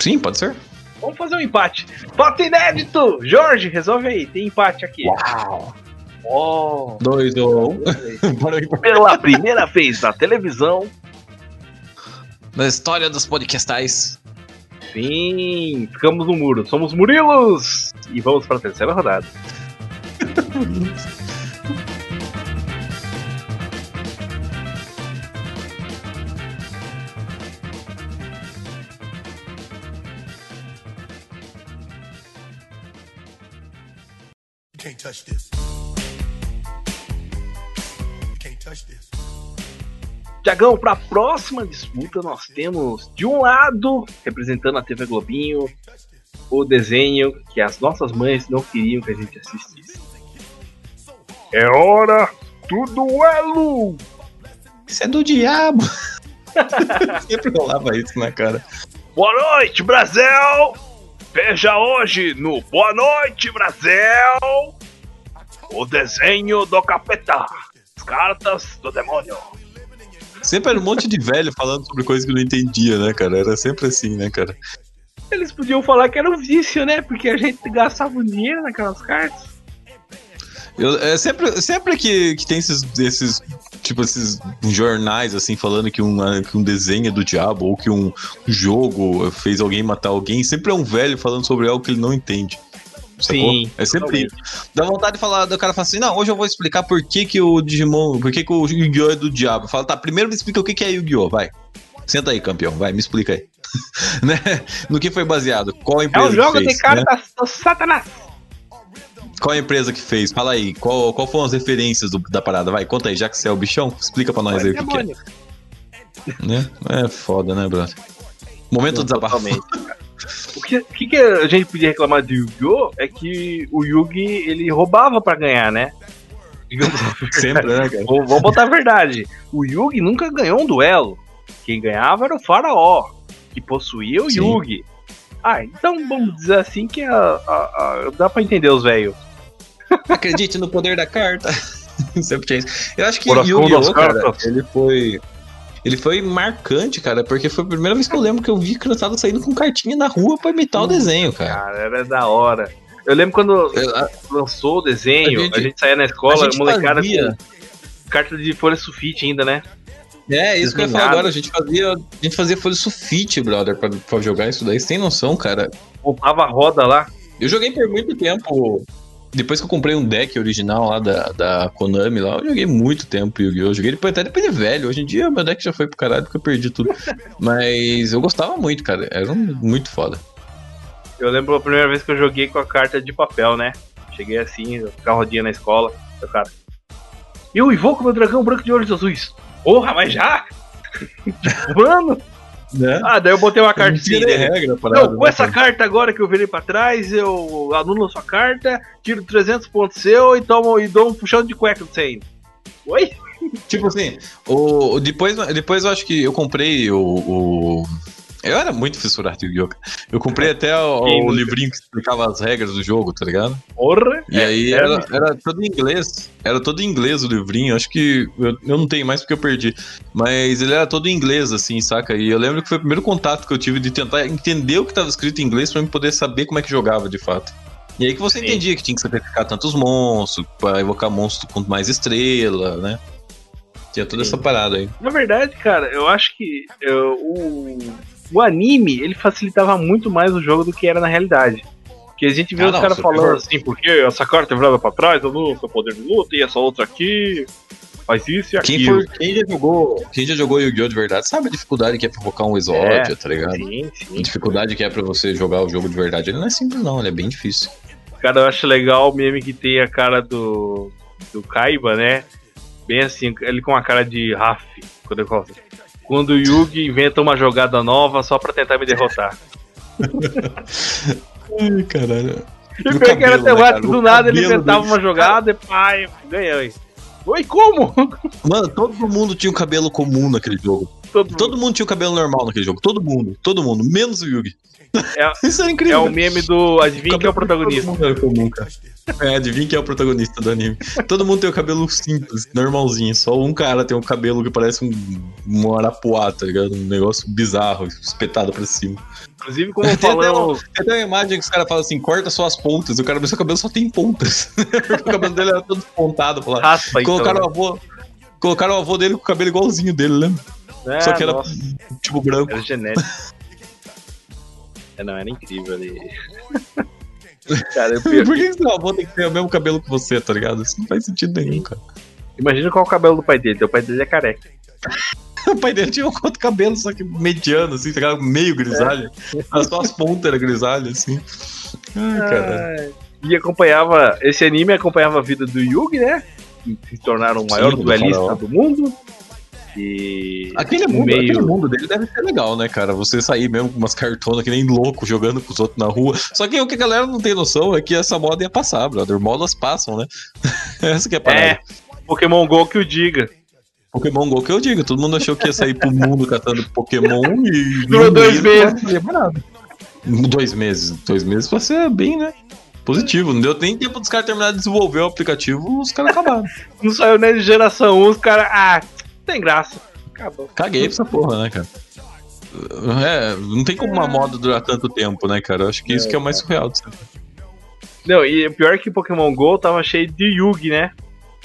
Sim, pode ser. Vamos fazer um empate. Fato inédito! Jorge, resolve aí, tem empate aqui. Uau! Oh, Dois ou um. Pela primeira vez na televisão, Na história dos podcastais. sim, ficamos no muro. Somos Murilos! E vamos para a terceira rodada. touch this. You can't touch this. Tiagão, para a próxima disputa, nós temos de um lado, representando a TV Globinho, o desenho que as nossas mães não queriam que a gente assistisse. É hora do duelo! Isso é do diabo. Sempre rolava isso na cara. Boa noite, Brasil! Veja hoje no Boa Noite, Brasil! O desenho do capeta. As cartas do demônio. Sempre era um monte de velho falando sobre coisas que não entendia, né, cara? Era sempre assim, né, cara? Eles podiam falar que era um vício, né? Porque a gente gastava um dinheiro naquelas cartas. Eu, é sempre, sempre que, que tem esses, esses, tipo, esses jornais, assim, falando que um, que um desenho é do diabo ou que um jogo fez alguém matar alguém, sempre é um velho falando sobre algo que ele não entende. Sacou? Sim, É sempre isso. Dá vontade de falar, do cara fala assim, não, hoje eu vou explicar por que, que o Digimon, por que, que o Yu-Gi-Oh! é do diabo. Fala, tá, primeiro me explica o que, que é Yu-Gi-Oh! Vai. Senta aí, campeão, vai, me explica aí. né? No que foi baseado? Qual a É empresa um jogo que fez? de cartas né? do Satanás. Qual a empresa que fez? Fala aí, qual, qual foram as referências do- da parada? Vai, conta aí, já que você é o bichão, explica pra nós aí o que, que é. Né? É foda, né, brother? Momento do desabafo. Totalmente. cara. O que, o que que a gente podia reclamar de Yu-Gi-Oh! é que o Yugi ele roubava pra ganhar, né? Sempre, né, cara? Vamos botar a verdade. O Yugi nunca ganhou um duelo. Quem ganhava era o Faraó, que possuía o Sim. Yugi. Ah, então vamos dizer assim que a, a- a- dá pra entender os velhos. Acredite no poder da carta. Sempre tinha isso. Eu acho que das Yu-Gi-Oh, cara, ele foi. Ele foi marcante, cara, porque foi a primeira vez que eu lembro que eu vi criançada saindo com cartinha na rua pra imitar o desenho, cara. Cara, era da hora. Eu lembro quando Eu- a- lançou o desenho, A a gente- gente, saía na a escola, gente molecada fazia- com carta de folha sulfite ainda, né? É, isso que eu ia falar agora. A gente fazia, a gente fazia folha sulfite, brother, pra, pra jogar isso daí. Você tem noção, cara? Botava a roda lá. Eu joguei por muito tempo. Depois que eu comprei um deck original lá da, da Konami lá, eu joguei muito tempo Yu-Gi-Oh! Eu Joguei depois, até depois de velho. Hoje em dia meu deck já foi pro caralho porque eu perdi tudo. Mas eu gostava muito, cara. Era um, muito foda. Eu lembro a primeira vez que eu joguei com a carta de papel, né? Cheguei assim, ficar rodinha na escola. O cara. Eu invoco meu dragão branco de olhos azuis. Porra, mas já? Mano! Né? Ah, daí eu botei uma carta Não tinha nem né? regra, a parada, Não, com né, essa carta agora que eu virei pra trás, eu anulo a sua carta, tiro 300 pontos seu e, tomo, e dou um puxão de cueca ainda. Oi? Tipo assim, o- depois, depois eu acho que eu comprei o. o- Eu era muito fissurado Yu-Gi-Oh! cara. Eu comprei até o, o livrinho que explicava as regras do jogo, tá ligado? Porra! E É, aí é, era, era todo em inglês. Era todo em inglês o livrinho. Acho que eu, eu não tenho mais porque eu perdi. Mas ele era todo em inglês, assim, saca? E eu lembro que foi o primeiro contato que eu tive de tentar entender o que estava escrito em inglês pra eu poder saber como é que jogava de fato. E aí que você Sim. entendia que tinha que sacrificar tantos monstros, pra evocar monstros com mais estrela, né? Tinha toda Sim. essa parada aí. Na verdade, cara, eu acho que eu, o, o anime ele facilitava muito mais o jogo do que era na realidade. Porque a gente vê Ah, os caras falando assim, porque essa carta virada pra trás, eu não seu poder de luta, e essa outra aqui faz isso e Quem, aquilo. for, quem já jogou, quem já jogou Yu-Gi-Oh! de verdade sabe a dificuldade que é pra invocar um exódio, tá ligado? Sim, A sim. dificuldade que é pra você jogar o jogo de verdade. Ele não é simples, não, ele é bem difícil. Cara, eu acho legal o meme que tem a cara do, do Kaiba, né? Bem assim, ele com a cara de Raf, quando eu falo assim, Quando o Yugi inventa uma jogada nova só pra tentar me derrotar. Ai, caralho. E o pior que era né, temático, cara? do nada ele inventava dele. uma jogada e pai, ganhei. Oi, como? Mano, todo mundo tinha um cabelo comum naquele jogo. Todo, Todo mundo tinha um cabelo normal naquele jogo. Todo mundo. Todo mundo. Menos o Yugi. É- Isso é É incrível. o meme do Adivinha quem é o protagonista. Mundo comum. É, adivinha quem é o protagonista do anime. Todo mundo tem o cabelo simples, normalzinho. Só um cara tem um cabelo que parece um, um arapuá, tá ligado? Um negócio bizarro, espetado pra cima. Inclusive, como falamos. tem até uma imagem que os caras falam assim, corta só as pontas. E o cara, mas seu cabelo só tem pontas. o cabelo dele era todo lá. Raspa, então. Colocaram o avô. Colocaram o avô dele com o cabelo igualzinho dele, lembra? né? Só que era Nossa, tipo branco. era genético. É, não, era incrível ali. Cara, eu, Por que seu avô tem que ter o mesmo cabelo que você, tá ligado? Isso não faz sentido nenhum, cara. imagina qual é o cabelo do pai dele. O pai dele é careca. O pai dele tinha um outro cabelo, só que mediano, assim, tá? Meio grisalho. As Só as pontas eram grisalhas, assim. Ai, caralho. E acompanhava. Esse anime acompanhava a vida do Yugi, né? Que se tornaram o maior Sim, duelista do mundo. E. Aquele mundo, meio. aquele mundo dele deve ser legal, né, cara? Você sair mesmo com umas cartonas que nem louco jogando com os outros na rua. Só que o que a galera não tem noção é que essa moda ia passar, brother. Modas passam, né? Essa que é a parada. É, Pokémon GO que o diga. Pokémon GO que eu digo, todo mundo achou que ia sair pro mundo catando Pokémon e. Durou dois meses. Dois meses. Dois meses pra ser bem, né? Positivo. Não deu nem tempo dos caras terminarem de desenvolver o aplicativo, os caras acabaram. Não saiu nem de geração 1, os caras. Ah, tem graça. Acabou. Caguei pra essa porra, né, cara? É, não tem como uma moda durar tanto tempo, né, cara? Eu acho que isso que é o mais surreal. de ser. Não, e o pior é que Pokémon GO tava cheio de Yugi, né?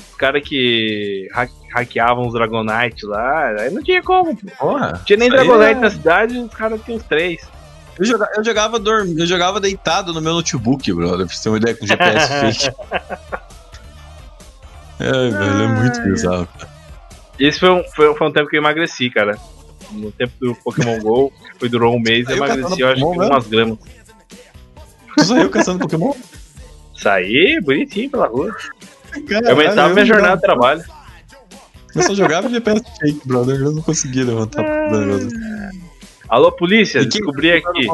Os caras que ha- hackeavam os Dragonite lá, aí não tinha como. Porra. Não tinha nem Dragonite é- na cidade, os caras tinham os três. Eu jogava, eu jogava, dorm... eu jogava deitado no meu notebook, brother, pra você ter uma ideia com GPS fake. É, velho, é muito bizarro, cara. Esse foi um, foi, foi um tempo que eu emagreci, cara. No tempo do Pokémon GO, que foi, durou um mês, eu emagreci, eu acho que Pokémon umas gramas. Tu saiu caçando Pokémon? Saí bonitinho pela rua. Caralho, Eu aumentava minha não jornada de dava. trabalho. Eu só jogava GPS fake, brother. Eu não conseguia levantar negócio. Alô, polícia, E descobri aqui.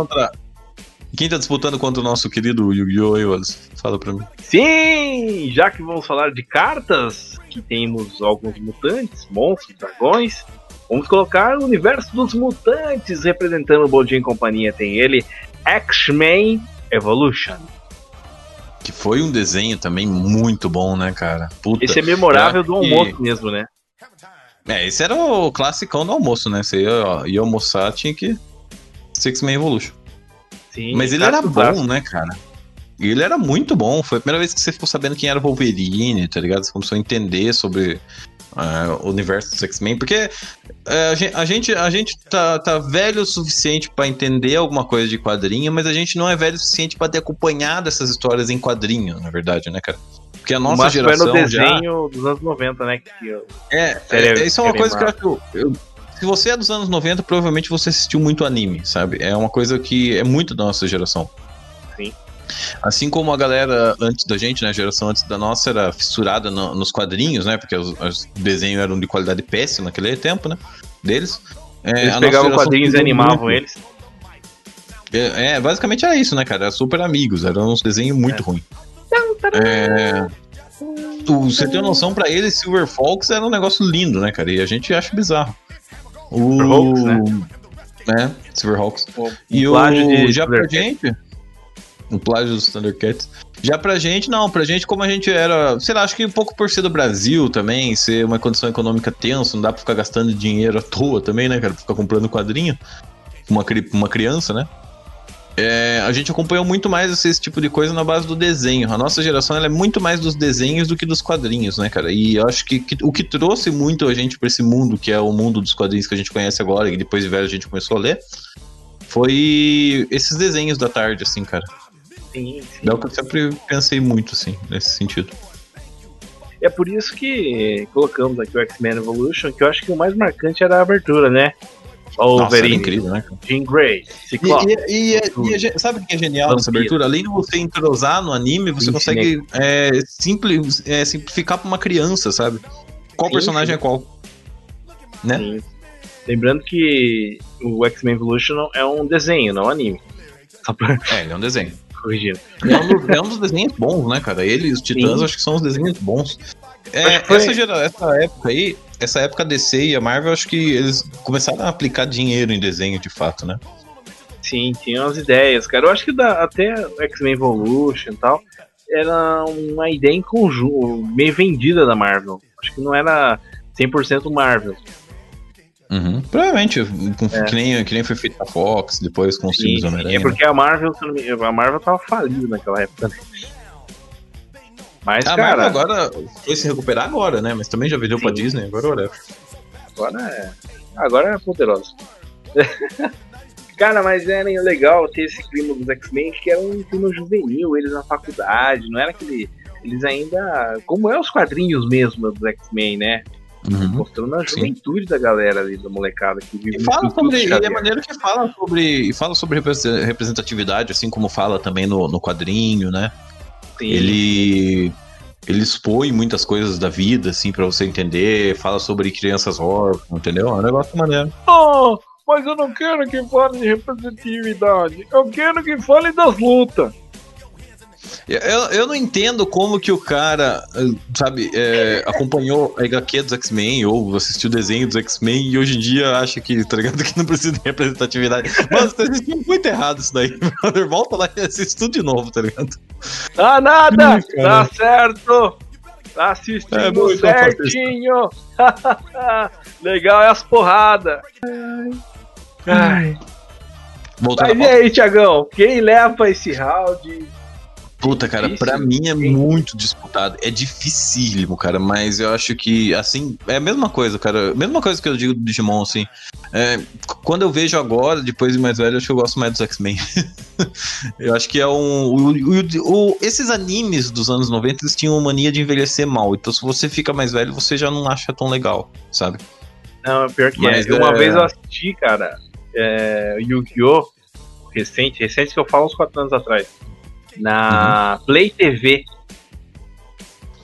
Quem tá disputando contra o nosso querido Yu-Gi-Oh! Fala pra mim. Sim! Já que vamos falar de cartas, que temos alguns mutantes, monstros, dragões, vamos colocar o universo dos mutantes representando o Bondinho e companhia. Tem ele, X-Men Evolution. Que foi um desenho também muito bom, né, cara? Puta. Esse é memorável do almoço mesmo, né? É, esse era o classicão do almoço, né? Você ia, ia almoçar, tinha que. Six-Man Evolution. Sim, Mas ele era clássico, bom, né, cara? Ele era muito bom. Foi a primeira vez que você ficou sabendo quem era o Wolverine, tá ligado? Você começou a entender sobre ah, o universo dos X-Men. Porque eh, a gente, a gente, tá, tá velho o suficiente pra entender alguma coisa de quadrinho, mas a gente não é velho o suficiente pra ter acompanhado essas histórias em quadrinho, na verdade, né, cara? Porque a O nossa máximo foi geração no já... desenho dos anos 90, né? Que eu- É, Série- é, isso é uma coisa que eu acho. eu- se você é dos anos 90, provavelmente você assistiu muito anime, sabe? É uma coisa que é muito da nossa geração. Sim. Assim como a galera antes da gente, né? A geração antes da nossa era fissurada no- nos quadrinhos, né? Porque os, os desenhos eram de qualidade péssima naquele tempo, né? Deles. É, Eles pegavam quadrinhos e animavam muito. eles. É, é, basicamente era isso, né, cara? Era super amigos, eram uns desenhos muito ruins. É, o- você tem noção, pra eles, Silver Fox era um negócio lindo, né, cara? E a gente acha bizarro. O, Silverhawks, né? né? Silverhawks. Um E plágio o, de já pra gente. Um plágio dos Thundercats. Já pra gente, não. Pra gente, como a gente era. Sei lá, acho que um pouco por ser do Brasil também, ser uma condição econômica tensa, não dá pra ficar gastando dinheiro à toa também, né, cara? Pra ficar comprando quadrinho. Uma, uma criança, né? É, a gente acompanhou muito mais esse, esse tipo de coisa na base do desenho. A nossa geração é muito mais dos desenhos do que dos quadrinhos, né, cara? E eu acho que, que o que trouxe muito a gente pra esse mundo, que é o mundo dos quadrinhos que a gente conhece agora, e depois de velho a gente começou a ler, foi esses desenhos da tarde, assim, cara. Sim, sim. É o que eu sempre pensei muito, assim, nesse sentido. É por isso que colocamos aqui o X-Men Evolution, que eu acho que o mais marcante era a abertura, né? Wolverine, incrível, né? Jean Grey, E, Ciclope. e- e- e a gente- sabe o que é genial nessa Vampiro. abertura? Além de você entrosar no anime, você consegue é, simpli- é, simplificar pra uma criança, sabe? Qual Sim, personagem sim. é qual? Né? Sim. Lembrando que o X-Men Evolution é um desenho, não um anime. Pra É, ele é um desenho. corrigir. É um, dos, é um dos desenhos bons, né, cara? Ele e os Titãs Sim. acho que são os desenhos bons. É, essa, gera- essa época aí, essa época DC e a Marvel, acho que eles começaram a aplicar dinheiro em desenho de fato, né? Sim, tinha umas ideias, cara. Eu acho que da- até X-Men Evolution e tal era uma ideia em conjunto, meio vendida da Marvel. Acho que não era 100% Marvel. Uhum. Provavelmente, com- É. que, nem, que nem foi feito a Fox, depois com os filmes do. Homem-Aranha. é né? porque a Marvel, a Marvel tava falida naquela época. né? Mas, A cara, Marvel agora foi se recuperar agora, né? Mas também já vendeu pra Sim. Disney, agora whatever. agora é. Agora é poderoso. Cara, mas era legal ter esse clima dos X-Men, que era um clima juvenil, eles na faculdade, não era aquele. Eles ainda. Como é os quadrinhos mesmo dos X-Men, né? Uhum. Mostrando a Sim. juventude da galera ali, da molecada que vive E fala sobre. E é maneiro que fala sobre. E fala sobre represe- representatividade, assim como fala também no, no quadrinho, né? Sim. Ele. Ele expõe muitas coisas da vida, assim, pra você entender. Fala sobre crianças órfãs, entendeu? É um negócio maneiro. Oh, mas eu não quero que fale de representatividade. Eu quero que fale das lutas. Eu, eu não entendo como que o cara, sabe, é, acompanhou a HQ dos X-Men ou assistiu o desenho dos X-Men e hoje em dia acha que, tá ligado, que não precisa de representatividade. Mano, você assistiu muito errado isso daí, brother. Volta lá e assiste tudo de novo, tá ligado? Tá nada, Ih, tá certo. Tá assistindo É bom, certinho. Legal é as porradas. Ai. Voltando Mas e aí, Tiagão? Quem leva esse round? Puta, cara, Difícil, pra mim é muito disputado. É dificílimo, cara, mas eu acho que, assim, é a mesma coisa, cara. Mesma coisa que eu digo do Digimon, assim. É, quando eu vejo agora, depois de mais velho, eu acho que eu gosto mais dos X-Men. eu acho que é um. o- o- o- esses animes dos anos 90 eles tinham mania de envelhecer mal. Então, se você fica mais velho, você já não acha tão legal, sabe? Não, pior que Mas é. Uma é- vez eu assisti, cara, é, Yu-Gi-Oh! Recente, recente que eu falo uns 4 anos atrás. Na Uhum. Play TV.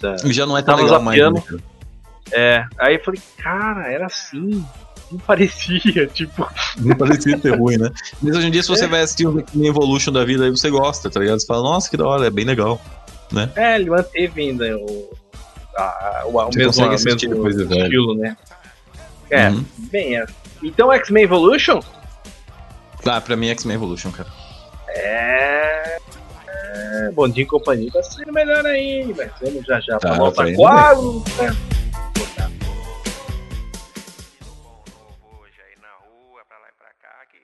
Da- Já não é tão legal mais. né? É, aí eu falei, cara, era assim. Não parecia, tipo. Não parecia ser ruim, né? Mas hoje em dia, se você vai assistir X-Men Evolution da vida, aí você gosta, tá ligado? Você fala, nossa, que da hora, é bem legal. É, ele manteve ainda o, a- o, o mesmo, o assistir mesmo velho. estilo, né? É, Uhum. bem, é. Então X-Men Evolution Ah, pra mim é X-Men Evolution, cara. é. É Bondinho e companhia tá sendo melhor aí, mas vamos já já Tá, pra tá quadro. né? hoje aí na rua, pra lá pra cá, que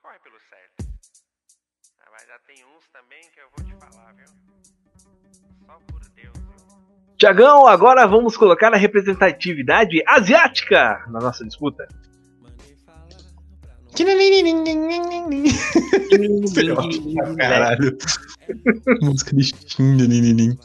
corre pelo certo. Mas já tem uns também que eu vou te falar, viu? Só por Deus, viu? Tiagão, agora vamos colocar a representatividade asiática na nossa disputa. Caralho. Música de Xinda, nininim.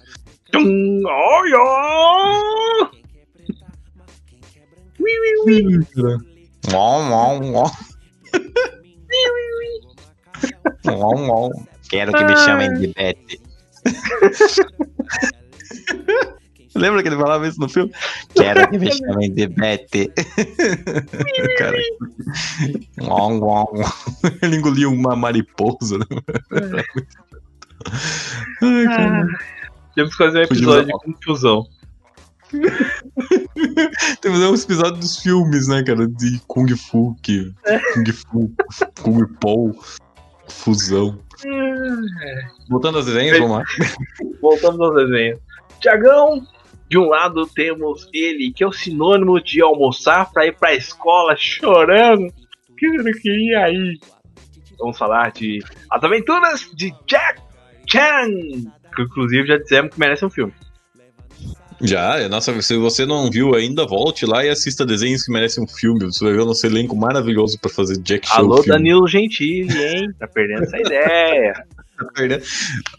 Uau. Quero que me chamem de Betty. Lembra que ele falava isso no filme? Quero que me chamem de Betty. Cara, uau. Ele engoliu uma mariposa. Né? Ai, cara. Temos que fazer um episódio de confusão. Temos um episódio dos filmes, né, cara? De Kung Fu, que. Kung Fu, Kung Po, Fusão. Voltando aos desenhos, vamos lá. Voltamos aos desenhos. Tiagão, de um lado temos ele, que é o sinônimo de almoçar pra ir pra escola chorando. Que eu não queria ir. Vamos falar de As Aventuras de Jack Chan. Que inclusive já dissemos que merece um filme. Já, nossa, se você não viu ainda, volte lá e assista desenhos que merecem um filme. Você vai ver o nosso elenco maravilhoso pra fazer Jack Chan. Alô. Danilo Gentili, hein? Tá perdendo essa ideia. Tá perdendo.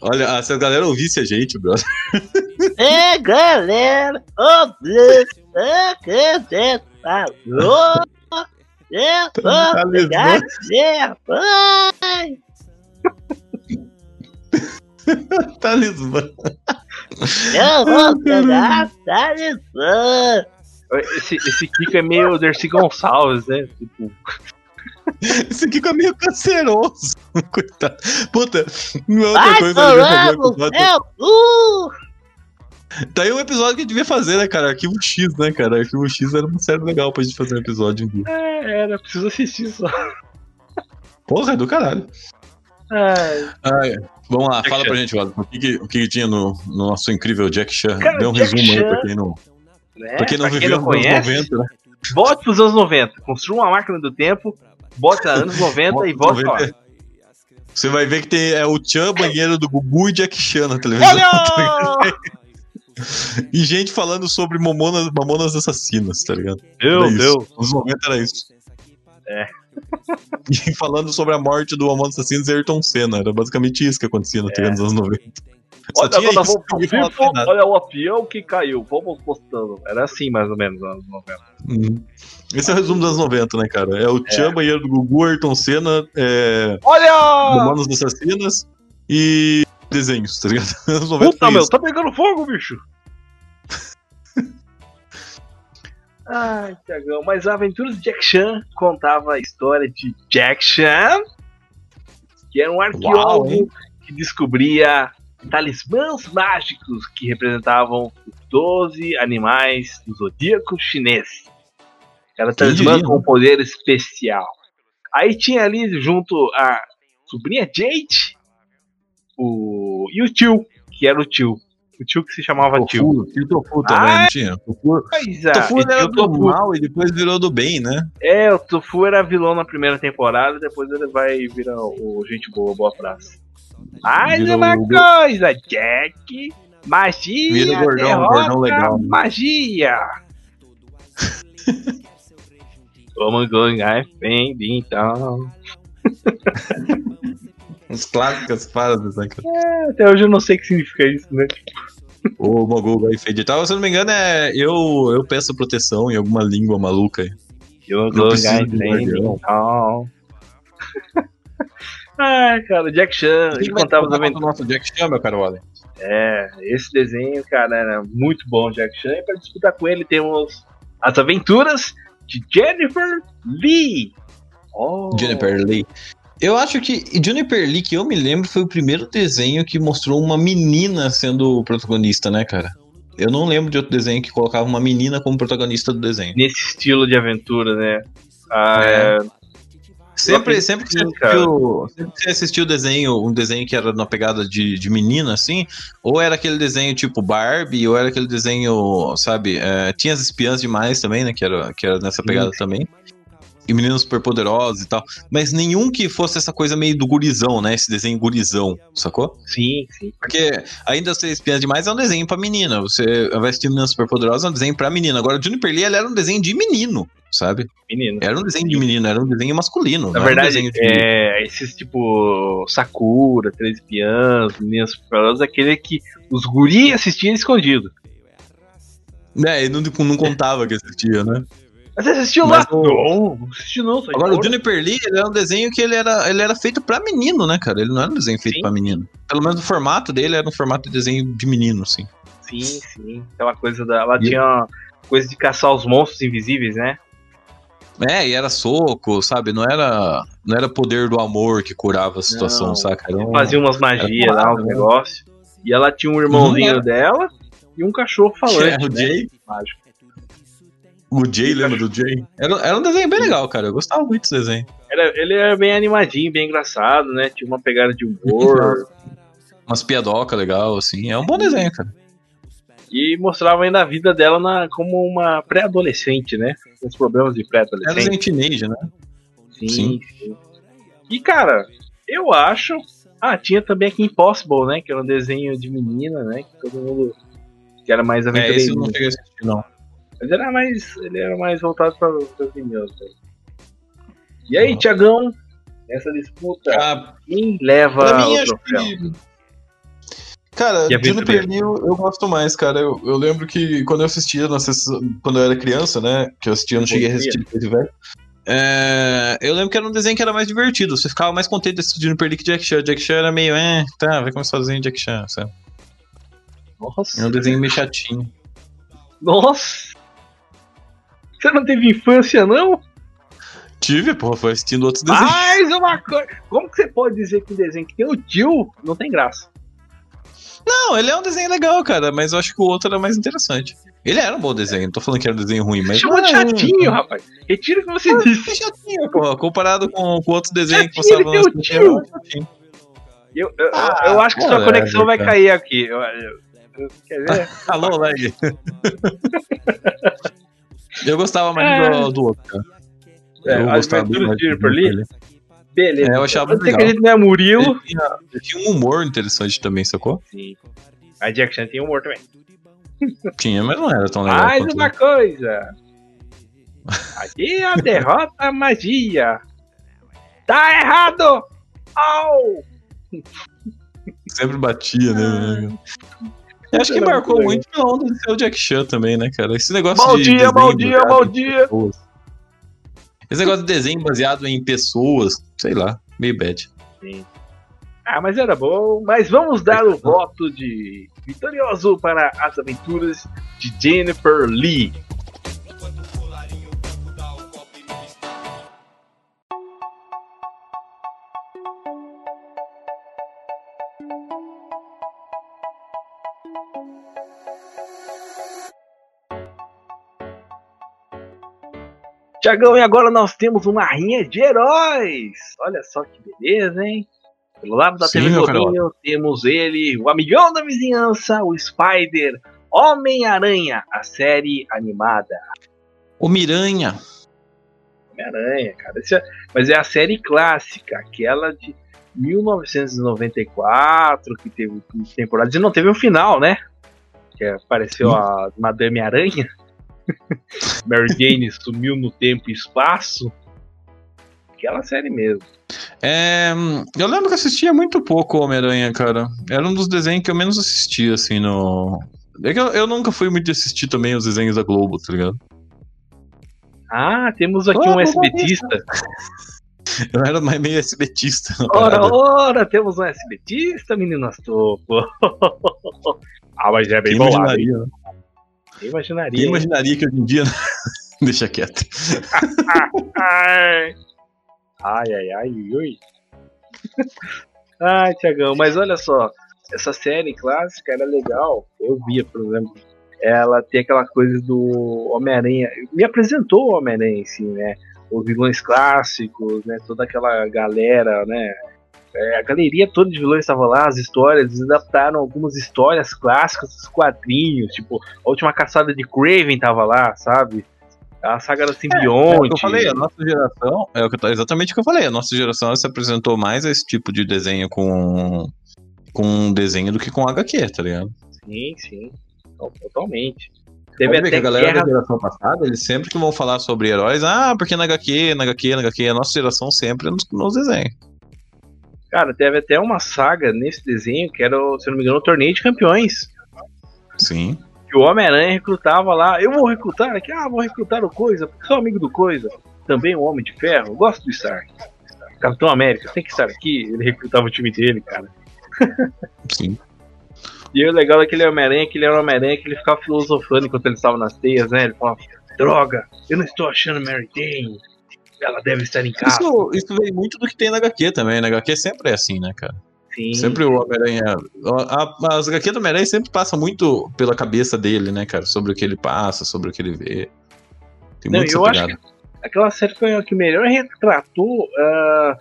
Olha, ah, se a galera ouvisse a gente, brother. É, galera, ô, é que você falou? Eu Tá lesmando. pai. Talismã. Eu vou pegar talismã. Esse, esse Kiko é meio Dercy Gonçalves, né? Tipo, Esse aqui é meio canceroso. Coitado. Puta, não é outra vai coisa que eu fazer. seu cu. Tá aí um episódio que a gente devia fazer, né, cara? Arquivo X, né, cara? Arquivo X era uma série legal pra gente fazer um episódio um dia. É, era, preciso assistir só. Porra, é do caralho. Ai, Ai, vamos lá, Jack fala Chan. pra gente, Wado, o que, que, o que que tinha no, no nosso incrível Jack Chan? Cara, Dê um Jack resumo aí Chan- pra quem não, né? pra quem não pra viveu não nos anos conhece, 90, né? volte pros anos 90. Construa uma máquina do tempo, bota anos 90 e lá. Você vai ver que tem é, o Chan, banheiro do Gugu e Jack Chan na televisão. Olha! E gente falando sobre mamonas, mamonas assassinas, tá ligado? Meu Era. Deus. Nos 90 era isso. É. E falando sobre a morte do Mamonas Assassinos e Ayrton Senna. Era basicamente isso que acontecia na TV nos anos 90. Só Olha, tinha isso. nada. olha o avião que caiu. Vamos postando. Era assim, mais ou menos, nos anos 90. Uhum. Esse é o resumo dos anos 90, né, cara? É o Chan, banheiro do Gugu, Ayrton Senna, é, Olha! Mamonas Assassinas e desenhos, tá ligado? Anos 90 Puta, meu, tá pegando fogo, bicho! Ai, Tiagão, mas a Aventuras de Jack Chan contava a história de Jack Chan, que era um arqueólogo hein? que descobria talismãs mágicos que representavam os 12 animais do zodíaco chinês. Era talismã com né? poder especial. Aí tinha ali junto a sobrinha Jade o... e o tio, que era o tio. O tio que se chamava tio. Tofu, tinha o Tofu também, Ai. não tinha? Tofu, Pois é, Tofu era o do Tofu. mal e depois virou do bem, né? É, o Tofu era vilão na primeira temporada, depois ele vai virar o gente boa, boa praça. Mais uma coisa, Jack. Magia, Vira gordão, derrota, gordão legal. magia. Vamos ganhar fende, então. As clássicas frases, né, cara? Até hoje eu não sei o que significa isso, né? O Mogu vai. Então, se eu não me engano, é eu, eu peço proteção em alguma língua maluca. Eu vou ganhar gordão. então. Ai, cara, Jack Chan, ele vai contava aventuras. do nosso Jack Chan, meu caro Wally? É, esse desenho, cara, era muito bom, Jack Chan. E pra disputar com ele temos as aventuras de Jennifer Lee. Oh, Juniper Lee. Eu acho que Juniper Lee, que eu me lembro, foi o primeiro desenho que mostrou uma menina sendo o protagonista, né, cara? Eu não lembro de outro desenho que colocava uma menina como protagonista do desenho. Nesse estilo de aventura, né? Ah, É. é, Sempre, sempre, que você assistiu, sempre que você assistiu desenho, um desenho que era na pegada de, de menina, assim, ou era aquele desenho tipo Barbie, ou era aquele desenho, sabe, é, tinha as espiãs demais também, né, que era, que era nessa pegada também. E meninos superpoderosos e tal. Mas nenhum que fosse essa coisa meio do gurizão, né, esse desenho gurizão, sacou? sim, sim. Porque ainda ser espiãs demais é um desenho pra menina. Você vai assistir Meninas Superpoderosas, é um desenho pra menina. Agora, o Juniper Lee, ele era um desenho de menino, sabe? Menino. Era um desenho de menino, era um desenho masculino. Na um verdade, de é, esses tipo Sakura, Três Espiãs, Meninas Superpoderosas, aquele que os guri assistiam escondido. É, ele não, não contava que assistia, né? Mas você assistiu Mas lá? o- Não, não assisti não. Agora, o Juniper Lee, ele era um desenho que ele era, ele era feito pra menino, né, cara? Ele não era um desenho feito Sim. pra menino. Pelo menos o formato dele era um formato de desenho de menino, assim. Sim, sim. Aquela coisa da. Ela E- tinha coisa de caçar os monstros invisíveis, né? É, e era soco, sabe? Não era, não era poder do amor que curava a situação, Não. saca? Era um- Fazia umas magias lá, uns né? negócios. E ela tinha um irmãozinho Uhum. dela e um cachorro falante. era o né? Jay. Mágico. O Jay, lembra do Jay? Era, era um desenho bem legal, cara. Eu gostava muito desse desenho. Era- ele era bem animadinho, bem engraçado, né? Tinha uma pegada de humor. Umas piadoca legal, assim. É um bom desenho, cara. e mostrava ainda a vida dela na- como uma pré-adolescente, né? Com os problemas de Era pré-adolescente. desenho teenage, né? Sim, Sim. sim. E, cara, eu acho. Ah, tinha também aqui Impossible, né? Que era um desenho de menina, né? Que todo mundo. Que era mais É, esse eu aventureiro. não cheguei a assistir, não. Mas era mais. Ele era mais voltado para os meninos. Né? E aí, Ah. Tiagão? Essa disputa. Ah, Quem leva mim, o troféu? que. Cara, aventureira? Lee eu, gosto mais, cara. Eu, eu lembro que quando eu assistia, na sessão- quando eu era criança, né? Que eu assistia, eu não cheguei a assistir depois de velho. É, eu lembro que era um desenho que era mais divertido. Você ficava mais contente de assistir Juniper Lee que Jack Chan. Jack Chan era meio, é, tá, vai começar o desenho de Jack Chan, sabe? Nossa. Era um desenho meio chatinho. Nossa! Você não teve infância, não? Tive, porra, foi assistindo outros desenhos. Mais uma coisa. Como que você pode dizer que um desenho que tem o tio não tem graça? Não, ele é um desenho legal, cara, mas eu acho que o outro era mais interessante. Ele era um bom desenho, não tô falando que era um desenho ruim, mas. Chamou de chatinho, rapaz. Retira o que você É disse. chatinho, porra. Comparado com, com outros desenhos que Chatinho, passavam ele na tem SBT, o era chatinho. Eu, eu, Ah, eu acho que sua conexão vai cair aqui. Eu- eu- quer ver? Alô, lag. eu gostava mais É. do, do outro, cara. É, eu gostava de do Juniper Lee? Beleza. É, eu achava Pode ser que legal. a gente não é Murilo. Ele tinha, ele tinha um humor interessante também, sacou? Sim. A Jack Chan tem humor também. Tinha, mas não era tão legal. Mais uma coisa. Aqui a derrota a magia. Tá errado! Au! Sempre batia, né? Eu acho que marcou muito pela onda de ser o Jack Chan também, né, cara? Esse negócio Bom de. dia, desenho bom dia, baseado bom em dia. Esse negócio de desenho baseado em pessoas, sei lá, meio bad. Ah, mas era bom. Mas vamos dar o voto de vitorioso para as aventuras de Jennifer Lee. Tiagão, e agora nós temos uma rinha de heróis. Olha só que beleza, hein? Pelo lado da Sim, TV Globinho, temos ele, o amigão da vizinhança, o Spider, Homem-Aranha, a série animada. O Miranha. Homem-Aranha, cara. É- mas é a série clássica, aquela de 1994, que teve temporadas, e não teve um final, né? Que apareceu a Madame Aranha. Mary Jane sumiu no tempo e espaço. Aquela série mesmo. É, eu lembro que assistia muito pouco Homem-Aranha, cara. Era um dos desenhos que eu menos assistia, assim, no. É que eu, eu nunca fui muito de assistir também os desenhos da Globo, tá ligado? Ah, temos aqui Ah, um SBTista. Eu era mais meio SBTista. Ora, parada. ora, temos um SBTista, meninas topo. ah, mas é bem Quem bolado. imaginaria, né? Quem imaginaria. Quem imaginaria que hoje em dia. Deixa quieto. Ai, ai, ai, ui. Ai, Tiagão, mas olha só, essa série clássica era legal. Eu via, por exemplo, ela tem aquela coisa do Homem-Aranha. Me apresentou o Homem-Aranha, assim, né? Os vilões clássicos, né? Toda aquela galera, né? É, a galeria toda de vilões estava lá, as histórias, eles adaptaram algumas histórias clássicas dos quadrinhos, tipo, a última caçada de Craven tava lá, sabe? A saga da É, simbionte. o que eu falei, a nossa geração, é o que exatamente o que eu falei, a nossa geração se apresentou mais a esse tipo de desenho com com desenho do que com HQ, tá ligado? Sim, sim. Totalmente. Teve ver que até a galera guerra. da geração passada, eles sempre que vão falar sobre heróis, ah, porque na HQ, na HQ, na HQ, a nossa geração sempre é nos, nos desenhos. Cara, teve até uma saga nesse desenho que era, se não me engano, o torneio de campeões. Sim. Que o Homem-Aranha recrutava lá. Eu vou recrutar aqui, ah, vou recrutar o Coisa, porque sou amigo do Coisa. Também o Homem de Ferro, gosto do Stark. Capitão América, tem que estar aqui. Ele recrutava o time dele, cara. Sim. E o legal daquele Homem-Aranha é que ele era Homem-Aranha que ele ficava filosofando enquanto ele estava nas teias, né? Ele falava, droga, eu não estou achando Mary Jane. Ela deve estar em casa. Isso, isso veio muito do que tem na HQ também. Na HQ sempre é assim, né, cara? Sim. Sempre o Homem-Aranha. As HQ do Homem-Aranha sempre passa muito pela cabeça dele, né, cara? Sobre o que ele passa, sobre o que ele vê. Tem Não, muito eu acho pegada. aquela série foi a que melhor retratou ah,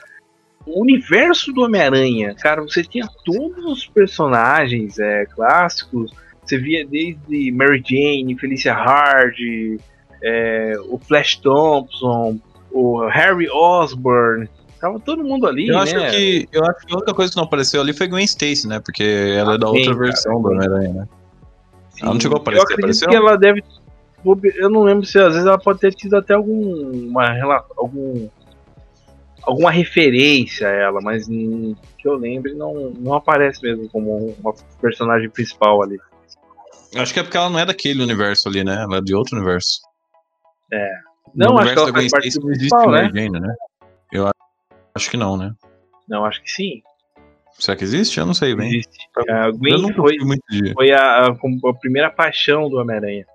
o universo do Homem-Aranha. Cara, você tinha todos os personagens é, clássicos. Você via desde Mary Jane, Felicia Hardy, é, o Flash Thompson, o Harry Osborn. Tava todo mundo ali, Eu né? acho que eu acho que a única coisa que não apareceu ali foi Gwen Stacy, né? Porque ela é da Ah, outra cara. versão do Homem-Aranha, né? Sim. ela não chegou a Eu aparecer, acredito apareceu? que ela deve. Eu não lembro se às vezes ela pode ter tido até alguma algum alguma referência a ela, mas que eu lembre não, não aparece mesmo como uma personagem principal ali. Eu Acho que é porque ela não é daquele universo ali, né? Ela é de outro universo. É. No Não, acho que ela da faz parte do principal, né? Jane, né? Eu a- acho que não, né? Não, acho que sim. Será que existe? Eu não sei bem. Existe. A Eu Gwen foi, foi a, a, a primeira paixão do Homem-Aranha.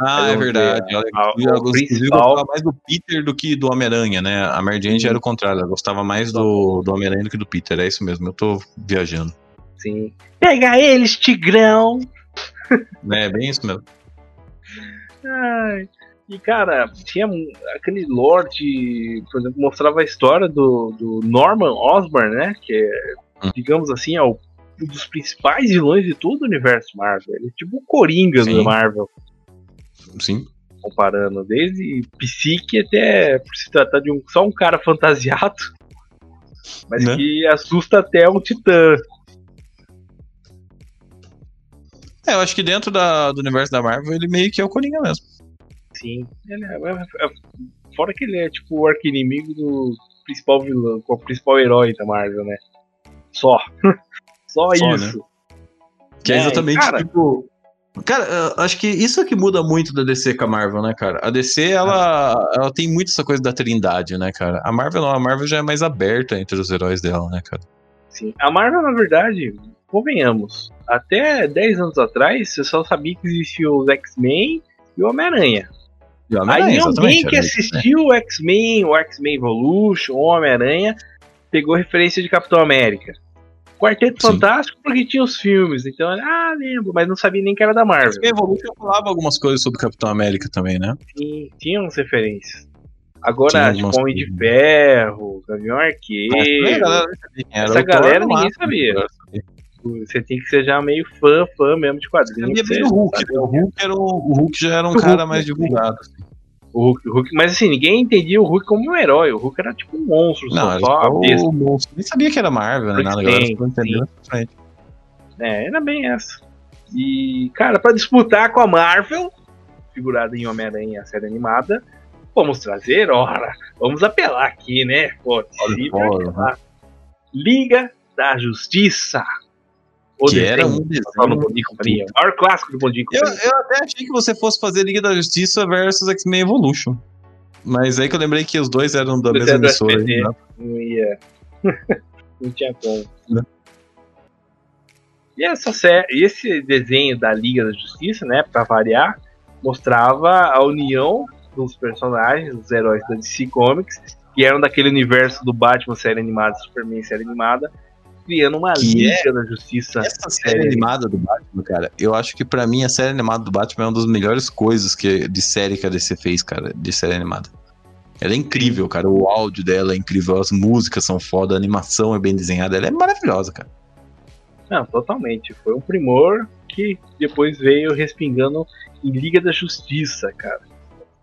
Ah, é verdade. Ela, a- ela, gostava mais do Peter do que do Homem-Aranha, né? A Mary Jane já era o contrário, ela gostava mais do, do Homem-Aranha do que do Peter. É isso mesmo, eu tô viajando. Sim. Pega eles, Tigrão! É bem isso mesmo. Ai. E cara, tinha aquele lore por exemplo, mostrava a história do, do Norman Osborn, né? Que é, Hum. digamos assim, é o, um dos principais vilões de todo o universo Marvel. Ele é tipo o Coringa Sim. do Marvel, Sim. comparando, desde psique até por se tratar de um, só um cara fantasiado, mas Né? que assusta até um titã. É, eu acho que dentro da, do universo da Marvel ele meio que é o Coringa mesmo. Sim. Ele é- é- é- fora que ele é tipo o arqui-inimigo do principal vilão, o principal herói da Marvel, né? Só. Só, Só, isso. Que é, É, exatamente cara- tipo. Cara, eu acho que isso é que muda muito da DC com a Marvel, né, cara? A DC, ela, ela tem muito essa coisa da trindade, né, cara? A Marvel não, a Marvel já é mais aberta entre os heróis dela, né, cara? Sim. A Marvel, na verdade, convenhamos, até 10 anos atrás, você só sabia que existiam os X-Men e o Homem-Aranha. Aí alguém que né? assistiu o X-Men, o X-Men Evolution, o Homem-Aranha, pegou referência de Capitão América. Quarteto Sim. Fantástico porque tinha os filmes, então, ah, lembro, mas não sabia nem que era da Marvel. X-Men Evolution falava algumas coisas sobre Capitão América também, né? Sim, tinha umas referências. Agora, tipo, Homem de. Ferro, Gavião Arqueiro. galera era. Essa galera ninguém sabia. Né? Você tem que ser já meio fã, fã mesmo de quadrinhos. Você o Hulk, saber né? O Hulk, era um, o Hulk já era um O cara Hulk, mais né? divulgado. assim. O O Hulk, o Hulk- mas assim, ninguém entendia o Hulk como um herói. O Hulk era tipo um monstro, Não, só, besta. o monstro. Nem sabia que era Marvel, nem nada. Agora tô entendendo frente. É, era bem essa. E, cara, pra disputar com a Marvel, figurada em Homem-Aranha, a série animada, vamos trazer, ora, vamos apelar aqui, né? Pô, fora, apelar. Liga da Justiça. Que era um no desenho. Bom Companhia. O maior clássico do Bom Dia Eu, eu até achei que você fosse fazer Liga da Justiça versus X-Men Evolution. Mas aí que eu lembrei que os dois eram da mesma emissora. SBT. né? Não ia. não tinha como. Né? E essa série, esse desenho da Liga da Justiça, né, pra variar, mostrava a união dos personagens, dos heróis da DC Comics, que eram daquele universo do Batman série animada, Superman série animada, criando uma Que Liga da Justiça. Essa série animada do Batman, cara, eu acho que pra mim a série animada do Batman é uma das melhores coisas que, de série que a DC fez, cara, de série animada. Ela é incrível, cara. O áudio dela é incrível, as músicas são foda, a animação é bem desenhada, ela é maravilhosa, cara. Não, totalmente. Foi um primor que depois veio respingando em Liga da Justiça, cara.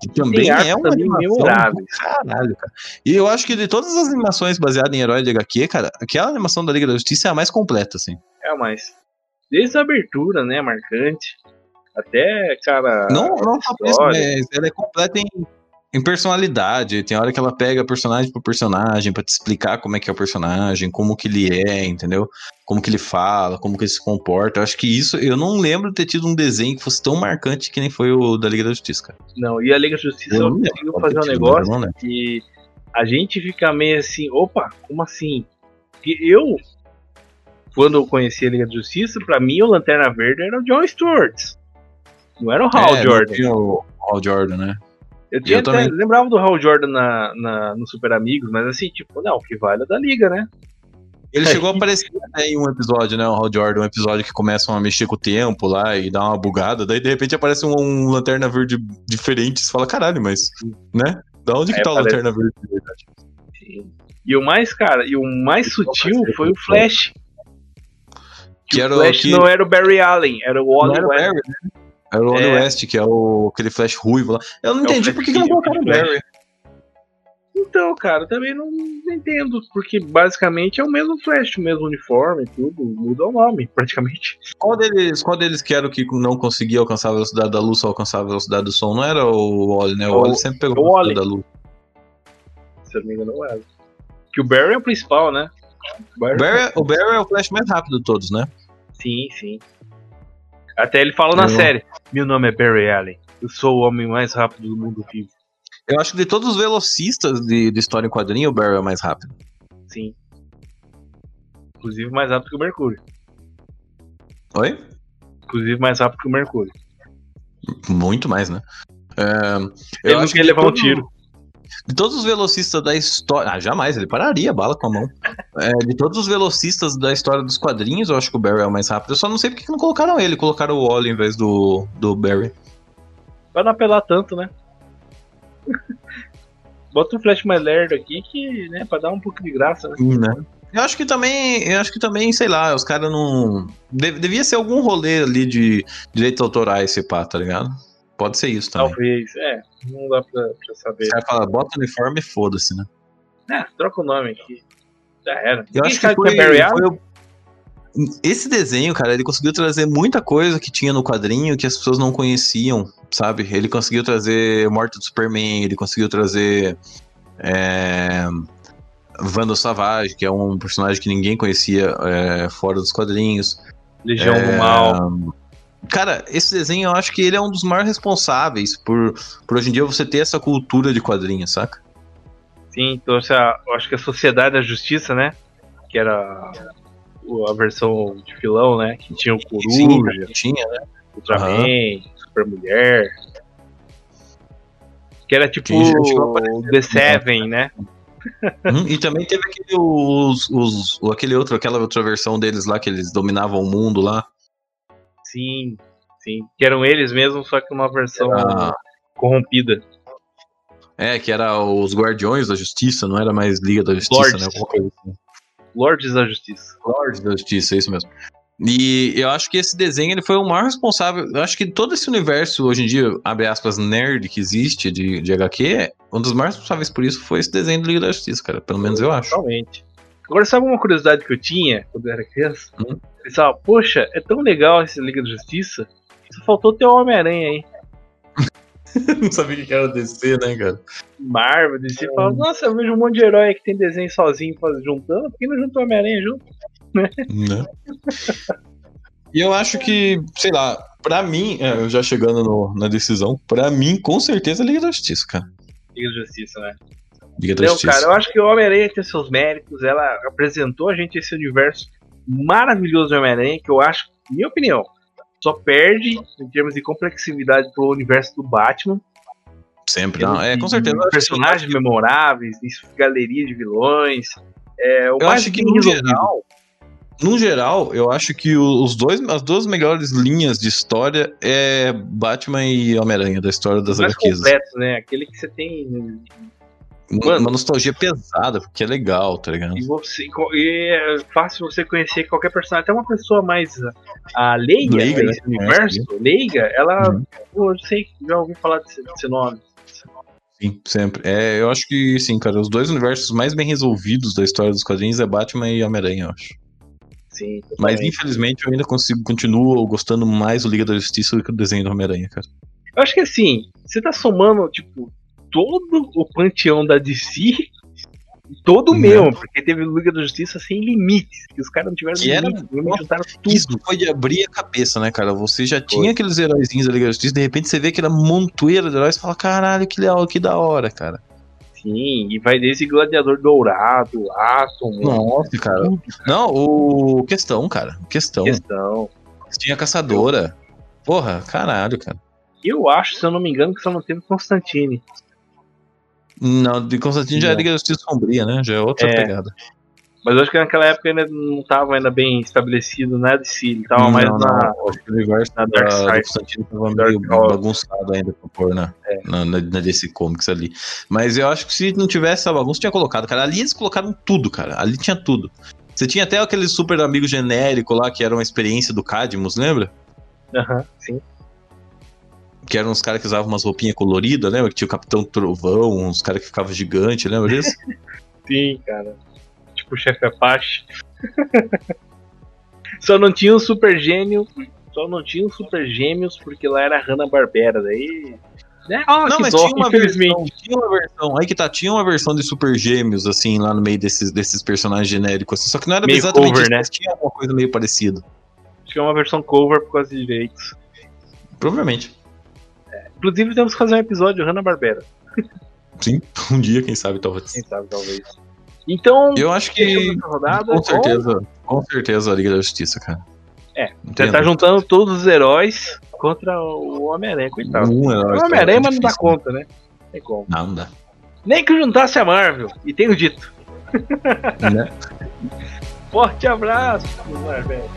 E também é uma também animação do caralho, cara. E eu acho que de todas as animações baseadas em herói de HQ, cara, aquela animação da Liga da Justiça é a mais completa, assim. É, mas desde a abertura, né, marcante, até, cara, Não, não só por isso, mas ela é completa em, em personalidade. Tem hora que ela pega personagem por personagem pra te explicar como é que é o personagem, como que ele é, entendeu? Como que ele fala, como que ele se comporta. Eu acho que isso, eu não lembro de ter tido um desenho que fosse tão marcante que nem foi o da Liga da Justiça, cara. não, e a Liga da Justiça Eu conseguiu fazer um negócio não lembro. que a gente fica meio assim, opa, como assim? Que eu, quando eu conheci a Liga da Justiça, pra mim o Lanterna Verde era o John Stewart. Não era o Hal É, Jordan. não tinha o Hal Jordan, né? Eu, tinha Eu até- também. lembrava do Hal Jordan na, na- no Super Amigos, mas assim, tipo, não, o que vale é da Liga, né? Ele É. chegou a aparecer né, em um episódio, né? O Hal Jordan, um episódio que começam a mexer com o tempo lá e dá uma bugada. Daí, de repente, aparece um, um lanterna verde diferente. Você fala, caralho, mas, né? Da onde que É, tá o parece- lanterna verde de verdade? E o mais, cara, e o mais sutil foi o Flash. Que Que era o o Flash que- não era o Barry Allen, era o Wally era o West. Barry, né? Era o Wally É. West, que é o, aquele flash ruivo lá. Eu não É entendi por que, não colocaram o. Barry. Então, cara, eu também não entendo, porque basicamente é o mesmo Flash, o mesmo uniforme, tudo, muda o nome, praticamente. Qual deles, qual deles que era o que não conseguia alcançar a velocidade da luz, só alcançava a velocidade do som? Não era o Wally, né? O O- Wally sempre pegou o a velocidade da luz. Se eu não me engano, não era. Que o Barry é o principal, né? O Barry- O Barry, o Barry é o flash mais rápido de todos, né? Sim, sim. Até ele fala na Eu- série: Meu nome é Barry Allen, eu sou o homem mais rápido do mundo vivo. Eu acho que de todos os velocistas de, de história em quadrinho, o Barry é o mais rápido. Sim. Inclusive mais rápido que o Mercúrio. Oi? Inclusive mais rápido que o Mercúrio. Muito mais, né? É, Ele não acho quer que levar um todo- tiro. De todos os velocistas da história. Ah, jamais, ele pararia a bala com a mão. É, de todos os velocistas da história dos quadrinhos, eu acho que o Barry é o mais rápido. Eu só não sei porque que não colocaram ele, colocaram o Wally em vez do, do Barry. Pra não apelar tanto, né? Bota um flash mais lerdo aqui que, né, pra dar um pouco de graça, né? né? Eu acho que também, eu acho que também, sei lá, os caras não. de- devia ser algum rolê ali de direitos autorais, esse pá, tá ligado? Pode ser isso também. Talvez, é, não dá pra, pra saber. Os caras falam, bota uniforme e foda-se, né? É, troca o nome aqui. Já era. Eu Ninguém acho que foi, é Barry Allen? foi o- Esse desenho, cara, ele conseguiu trazer muita coisa que tinha no quadrinho que as pessoas não conheciam, sabe? Ele conseguiu trazer Morte do Superman, ele conseguiu trazer é, Savage, que é um personagem que ninguém conhecia é, fora dos quadrinhos. Legião É, do Mal. Cara, esse desenho eu acho que ele é um dos maiores responsáveis por, por hoje em dia você ter essa cultura de quadrinhos, saca? Sim, trouxe a. eu Acho que a Sociedade da Justiça, né? Que era a versão de filão, né? Que tinha o Coruja, tinha, né? Ultraman, Supermulher. Que era tipo Que The Seven, né? Hum, e também teve aquele, os, os, aquele outro, aquela outra versão deles lá, que eles dominavam o mundo lá. Sim, sim. Que eram eles mesmos, só que uma versão Era- corrompida. é, que era os Guardiões da Justiça, não era mais Liga da Justiça, Lords. né? Alguma coisa assim. Lords da Justiça. Lords da Justiça, é isso mesmo. E eu acho que esse desenho ele foi o maior responsável. Eu acho que todo esse universo, hoje em dia, abre aspas, nerd que existe de, de HQ, um dos mais responsáveis por isso foi esse desenho do Liga da Justiça, cara. Pelo menos eu acho. Totalmente. Agora, sabe uma curiosidade que eu tinha quando eu era criança? Hum. Pensava, poxa, é tão legal esse Liga da Justiça, só faltou ter o Homem-Aranha aí. não sabia o que era DC, né, cara? Marvel, DC, fala, nossa, eu vejo um monte de herói que tem desenho sozinho faz- juntando, por que não juntou o Homem-Aranha junto? Né? E eu acho que, sei lá, pra mim, é, eu já chegando no- na decisão, pra mim, com certeza, Liga da Justiça, cara. Liga da Justiça, né? Liga da Não, Justiça. cara, eu acho que o Homem-Aranha tem seus méritos, ela apresentou a gente esse universo maravilhoso do Homem-Aranha, que eu acho, minha opinião, só perde em termos de complexidade pro universo do Batman. Sempre, não. É, com certeza. acho que- Personagens memoráveis, galeria de vilões. É, Eu acho que, no geral, no geral, eu acho que os dois, as duas melhores linhas de história é Batman e Homem-Aranha, da história das mais HQs. completo, né? Aquele que você tem Mano. uma nostalgia pesada, porque é legal, tá ligado? E, você, e é fácil você conhecer qualquer personagem, até uma pessoa mais a leiga, Leiga, nesse né? universo, leiga, ela. Uhum. Pô, eu sei, já ouvi falar desse, desse nome. Sim, sempre. É, eu acho que, sim, cara, os dois universos mais bem resolvidos da história dos quadrinhos é Batman e Homem-Aranha, eu acho. Sim, Mas, totalmente. infelizmente, eu ainda consigo, continuo gostando mais do Liga da Justiça do que o desenho do Homem-Aranha, cara. Eu acho que assim, você tá somando, tipo, todo o panteão da DC. Todo Né? mesmo, porque teve Liga da Justiça sem limites. Que os caras não tiveram Que era- limites, limites juntaram tudo. Isso foi de abrir a cabeça, né, cara? Você já tinha aqueles heróizinhos da Liga da Justiça, de repente você vê aquela montoeira de heróis e fala, caralho, que legal, que da hora, cara. Sim, e vai desde Gladiador Dourado, Átomo, Nossa, cara. Não, o questão, cara. Questão. questão. Tinha caçadora. Porra, caralho, cara. Eu acho, se eu não me engano, que só não teve Constantine. Não, de Constantino já é Não. Liga da Justiça Sombria, né? Já é outra É. pegada. Mas eu acho que naquela época ainda não tava ainda bem estabelecido nada de si. Ele tava mais não, na. não. Acho que o universo na da, Dark do Side. Constantino tava Dark meio Horse. bagunçado ainda pra pôr na, É. na, na, na DC Comics ali. Mas eu acho que se não tivesse essa bagunça, tinha colocado, cara. Ali eles colocaram tudo, cara. Ali tinha tudo. Você tinha até aquele super amigo genérico lá, que era uma experiência do Cadmus, lembra? Aham, sim. Que eram uns caras que usavam umas roupinhas coloridas, lembra? Que tinha o Capitão Trovão, uns caras que ficavam gigantes, lembra disso? Sim, cara. Tipo o chefe Apache. só não tinha o Super Gênio. Só não tinha o Super Gêmeos porque lá era Hanna-Barbera. Daí. Né? Ah, Não, mas dó, tinha uma, infelizmente. versão, tinha uma versão. Aí que tá, tinha uma versão de Super Gêmeos, assim, lá no meio desses, desses personagens genéricos. Assim, só que não era Meio exatamente cover, isso, né? mas tinha alguma coisa meio parecida. Acho que é uma versão cover por causa de direitos. Provavelmente. Inclusive, temos que fazer um episódio Hanna-Barbera. Sim, um dia, quem sabe, talvez. Quem sabe, talvez. Então, Eu acho que. rodada. Com certeza, com certeza a Liga da Justiça, cara. É, Você tá juntando todos os heróis contra o Homem-Aranha, coitado. Um herói o Homem-Aranha, é mas não dá conta, né? Tem como. Não, não dá. Nem que juntasse a Marvel. E tenho dito. Né? Forte abraço, Marvel.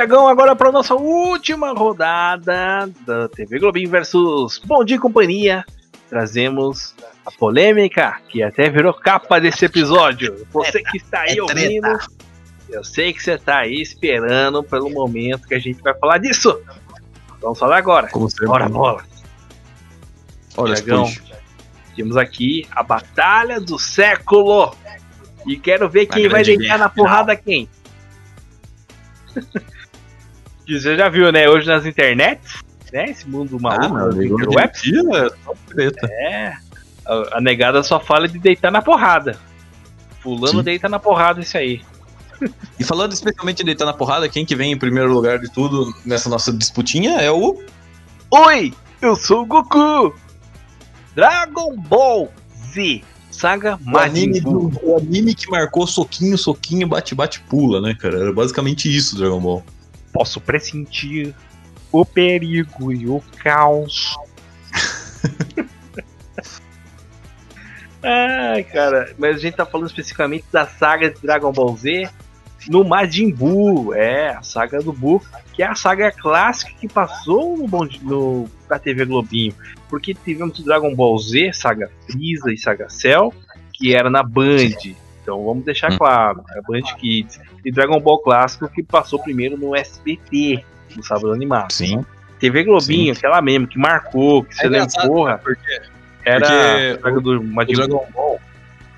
Tiagão, agora para nossa última rodada da TV Globinho versus Bom Dia e Companhia. Trazemos a polêmica que até virou capa desse episódio. Você que está aí é ouvindo, eu sei que você está aí esperando pelo momento que a gente vai falar disso. Vamos falar agora. Como sempre. Bora, bola. Olha, Tiagão, temos aqui a batalha do século. E quero ver quem vai deitar na porrada quem. Você já viu, né? Hoje nas internets, né? Esse mundo Ah, maluco não, do ligou de interweb. dia, é só treta. É. A, a negada só fala de deitar na porrada. Fulano Sim. deita na porrada, isso aí. E falando especialmente de deitar na porrada, quem que vem em primeiro lugar de tudo nessa nossa disputinha é o. Oi, eu sou o Goku. Dragon Ball Z. Saga O anime, do- o anime que marcou soquinho, soquinho, bate, bate, pula, né, cara? Era basicamente isso, Dragon Ball. Posso pressentir o perigo e o caos. Ai, cara, mas a gente tá falando especificamente da saga de Dragon Ball Z. no Majin Buu, é, a saga do Buu, que é a saga clássica que passou no, no da TV Globinho, porque tivemos o Dragon Ball Z, saga Freeza e saga Cell, que era na Band. Então vamos deixar Hum. claro, é Band Kids. E Dragon Ball clássico que passou primeiro no SBT, no sábado animado. Sim. TV Globinho, aquela mesmo que marcou, que você lembra, porra, Porque era porque a saga do Majin. Dragon Ball.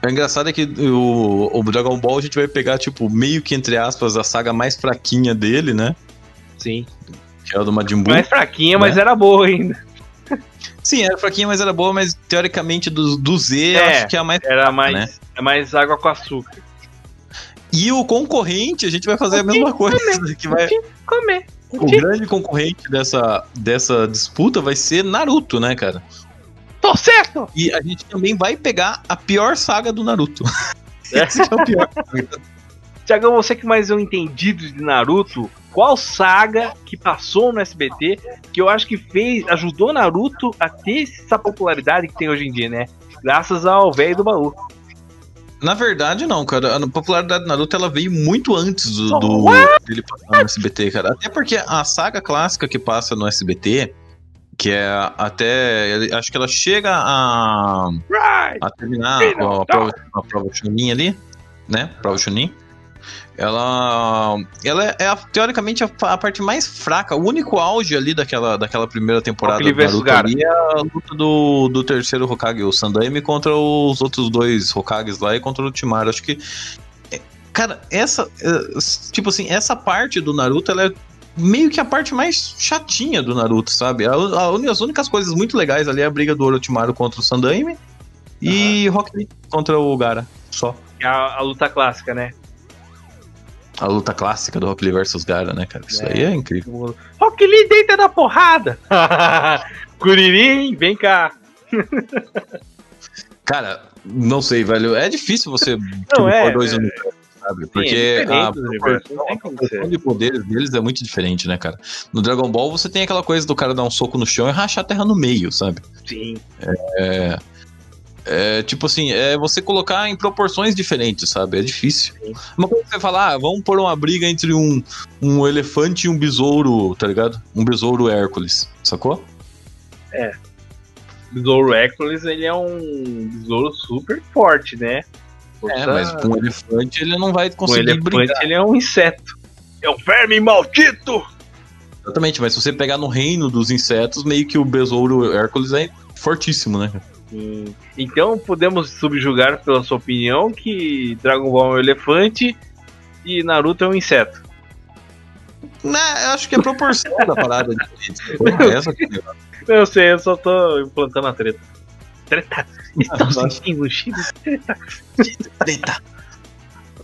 O engraçado é que o, o Dragon Ball a gente vai pegar, tipo, meio que entre aspas, a saga mais fraquinha dele, né? Sim. Que é a do Majin Buu. Mais fraquinha, mas Né? era boa ainda. Sim, era fraquinha, mas era boa, mas teoricamente do, do Z, eu É, acho que é a mais. Era mais, né? é mais água com açúcar. E o concorrente, a gente vai fazer a mesma coisa. Que vai, Comer. o grande concorrente dessa, dessa disputa vai ser Naruto, né, cara? Tô certo! E a gente também vai pegar a pior saga do Naruto. É. Esse que é o pior. Tiagão, você que mais é um entendido de Naruto, qual saga que passou no SBT que eu acho que fez, ajudou Naruto a ter essa popularidade que tem hoje em dia, né? Graças ao velho do baú. Na verdade, não, cara. A popularidade do Naruto ela veio muito antes do, do dele passar no SBT, cara. Até porque a saga clássica que passa no SBT, que é até. Acho que ela chega a, a terminar a não, prova, a prova Chunin ali, né? Prova Chunin. Ela, ela é, é a- teoricamente a, a parte mais fraca. O único auge ali daquela, daquela primeira temporada do Naruto ali é a luta do, do terceiro Hokage, o Sandaime, contra os outros dois Hokages lá e contra o Timaru. Acho que. é, Cara, essa. é, Tipo assim, essa parte do Naruto, ela é meio que a parte mais chatinha do Naruto, sabe? A, a, as únicas coisas muito legais ali é a briga do Orochimaru contra o Sandaime e Rock Lee contra o Gara. Só. É a, a luta clássica, né? A luta clássica do Rock Lee versus Gara, né, cara? Isso É. aí é incrível. Rock Lee deita da porrada! Curirim, vem cá! Cara, não sei, velho. É difícil você Não, é, dois é. universos, sabe? Sim, Porque é a tem como proporção de poderes deles é muito diferente, né, cara? No Dragon Ball você tem aquela coisa do cara dar um soco no chão e rachar a terra no meio, sabe? Sim. É. É tipo assim, é você colocar em proporções diferentes, sabe? É difícil. Sim. Uma coisa que você falar, ah, vamos pôr uma briga entre um, um elefante e um besouro, tá ligado? Um besouro Hércules, sacou? Besouro Hércules, ele é um besouro super forte, né? É, mas com um elefante ele não vai conseguir elefante brigar. ele é um inseto. É um verme maldito! Exatamente, mas se você pegar no reino dos insetos, meio que o besouro Hércules é fortíssimo, né? Sim. Então podemos subjugar pela sua opinião que Dragon Ball é um elefante e Naruto é um inseto. Né, eu acho que é proporção da parada diferente. É é. Eu sei, eu só tô implantando a treta. Treta! Estão sentindo o cheiro de treta? Treta.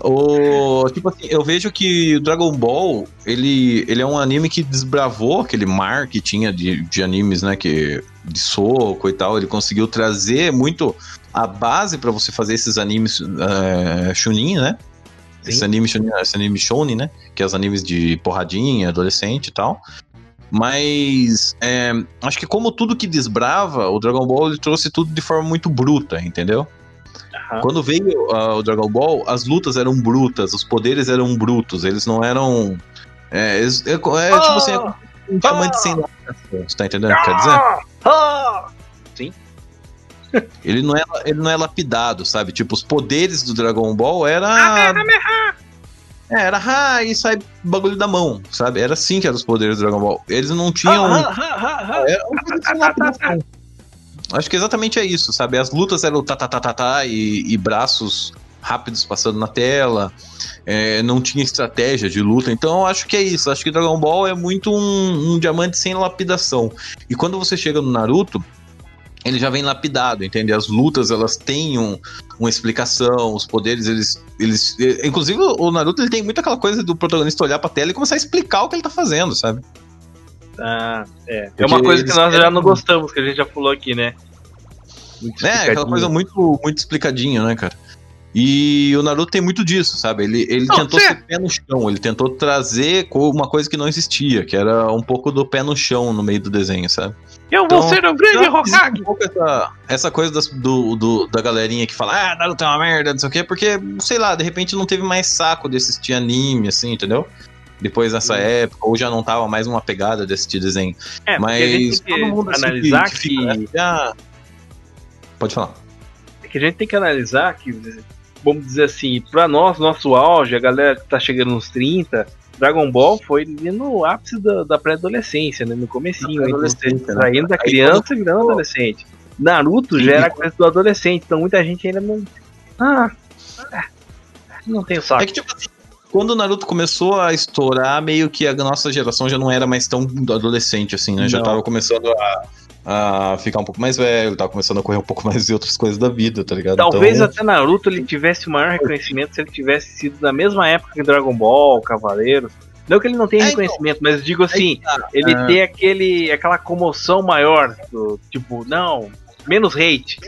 O, tipo assim, eu vejo que o Dragon Ball, ele, ele é um anime que desbravou aquele mar que tinha de, de animes, né, que de soco e tal, ele conseguiu trazer muito a base pra você fazer esses animes é, Chunin, né? Esse anime, Chunin, esse anime Shonen, né? Que é os animes de porradinha, adolescente e tal. Mas é, acho que como tudo que desbrava, o Dragon Ball ele trouxe tudo de forma muito bruta, entendeu? Aham. Quando veio ah, o Dragon Ball, as lutas eram brutas, os poderes eram brutos, eles não eram. É, eles- é, é, tipo assim, é um diamante sem lapidação, você tá entendendo o que quer dizer? Ah! Ah! Ele não, é, ele não é lapidado, sabe? Tipo, os poderes do Dragon Ball era. É, era ha, e sai bagulho da mão, sabe? Era assim que eram os poderes do Dragon Ball. Eles não tinham. Ah, ah, ah, ah. Era lapidação. Acho que exatamente é isso, sabe? As lutas eram tá, tá, tá, tá, tá, e, e braços rápidos passando na tela. é, não tinha estratégia de luta. Então acho que é isso. Acho que Dragon Ball é muito um, um diamante sem lapidação. E quando você chega no Naruto, ele já vem lapidado, entende? As lutas elas têm um- uma explicação, os poderes eles, eles. Inclusive o Naruto ele tem muito aquela coisa do protagonista olhar pra tela e começar a explicar o que ele tá fazendo, sabe? Ah, é. É uma coisa que nós já não gostamos, que a gente já falou aqui, né? Muito É, aquela coisa muito, muito explicadinho, né, cara? E o Naruto tem muito disso, sabe? Ele, ele Não, tentou ser pé no chão, ele tentou trazer uma coisa que não existia, que era um pouco do pé no chão no meio do desenho, sabe? Eu Então, vou ser o grande Eu acredito Hokage. um pouco essa, essa coisa das- do, do- da galerinha que fala, ah, Naruto é uma merda, não sei o quê, porque, sei lá, de repente não teve mais saco de assistir anime, assim, entendeu? Depois dessa época, ou já não tava mais uma pegada de assistir desenho. É, Mas todo mundo assim, analisar que, que, fica, né, já- Pode falar. é que a gente tem que analisar que, vamos dizer assim, pra nós, nosso auge, a galera que tá chegando nos 30, Dragon Ball foi no ápice da, da pré-adolescência, né? No comecinho, Da aí, você pré-adolescência, né? saindo da criança e virando adolescente. Naruto Sim. já era a coisa do adolescente, então muita gente ainda não. Ah, é, não tem saco. É que, tipo assim, quando o Naruto começou a estourar, meio que a nossa geração já não era mais tão adolescente, assim, né? Já Não. tava começando a, a ficar um pouco mais velho, tava começando a correr um pouco mais de outras coisas da vida, tá ligado? Talvez Então, até Naruto ele tivesse o maior reconhecimento se ele tivesse sido na mesma época que Dragon Ball, Cavaleiro. Não que ele não tenha É, então. reconhecimento, mas digo assim, tá, ele é. tem aquele, aquela comoção maior, do, tipo, não, menos hate.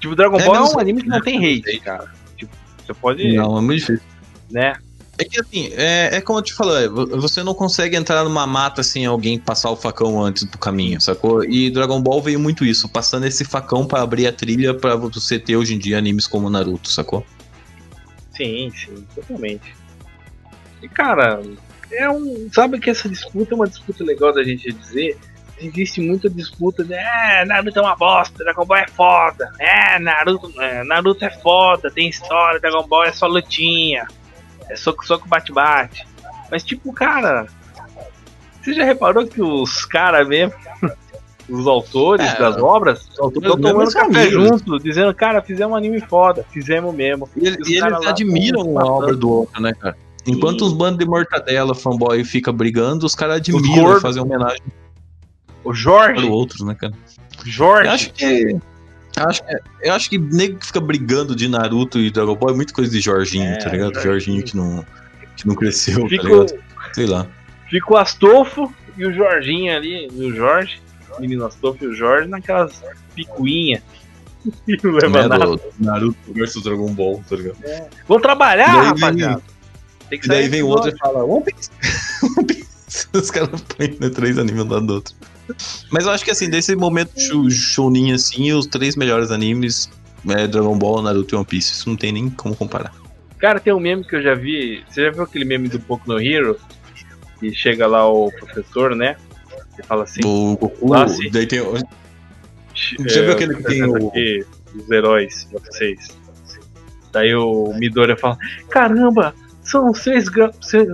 Tipo, Dragon É, Ball é um anime que não tem hate, cara. Tipo, você pode, Não, é muito difícil. né? É que assim, é, é como eu te falei, vo- você não consegue entrar numa mata sem alguém passar o facão antes do caminho, sacou? E Dragon Ball veio muito isso, passando esse facão pra abrir a trilha pra você ter hoje em dia animes como Naruto, sacou? Sim, sim, totalmente. E cara, é um. Sabe que essa disputa é uma disputa legal da gente dizer. Existe muita disputa de é, Naruto é uma bosta, Dragon Ball é foda. É, Naruto, é, Naruto é foda, tem história, Dragon Ball é só lutinha. É soco, soco, bate, bate. Mas tipo, cara, você já reparou que os caras mesmo, os autores É, das obras, estão tomando café junto, dizendo, cara, fizemos um anime foda, fizemos mesmo. E, ele- E eles admiram tão a obra do outro, né, cara? Enquanto os bandos de mortadela, fanboy, fica brigando, os caras admiram fazem homenagem O Jorge, para o outro, né, cara? Jorge, Eu acho que. Eu acho, que- eu acho que nego que fica brigando de Naruto e Dragon Ball é muito coisa de Jorginho, É, tá ligado? Jorginho. Que não, que não cresceu, fica, tá ligado? Sei lá. fica o Astolfo e o Jorginho ali, e o Jorge, o menino Astolfo e o Jorge naquelas picuinhas. E não leva Né, nada. Naruto versus Dragon Ball, tá ligado? Vão trabalhar, daí rapaziada. Que E daí vem o outro e fala, One Piece. One Piece. Os caras põem né, três animes um do lado do outro. Mas eu acho que assim, desse momento shounen assim, os três melhores animes é Dragon Ball, Naruto e One Piece. Isso não tem nem como comparar. Cara, tem um meme que eu já vi. Você já viu aquele meme do Boku no Hero? Que chega lá o professor, né? E fala assim. O Goku, Ah, sim. daí tem. o- "É, Já viu aquele que tem o- aqui os heróis, vocês. Daí o Midoriya fala: Caramba, são os três,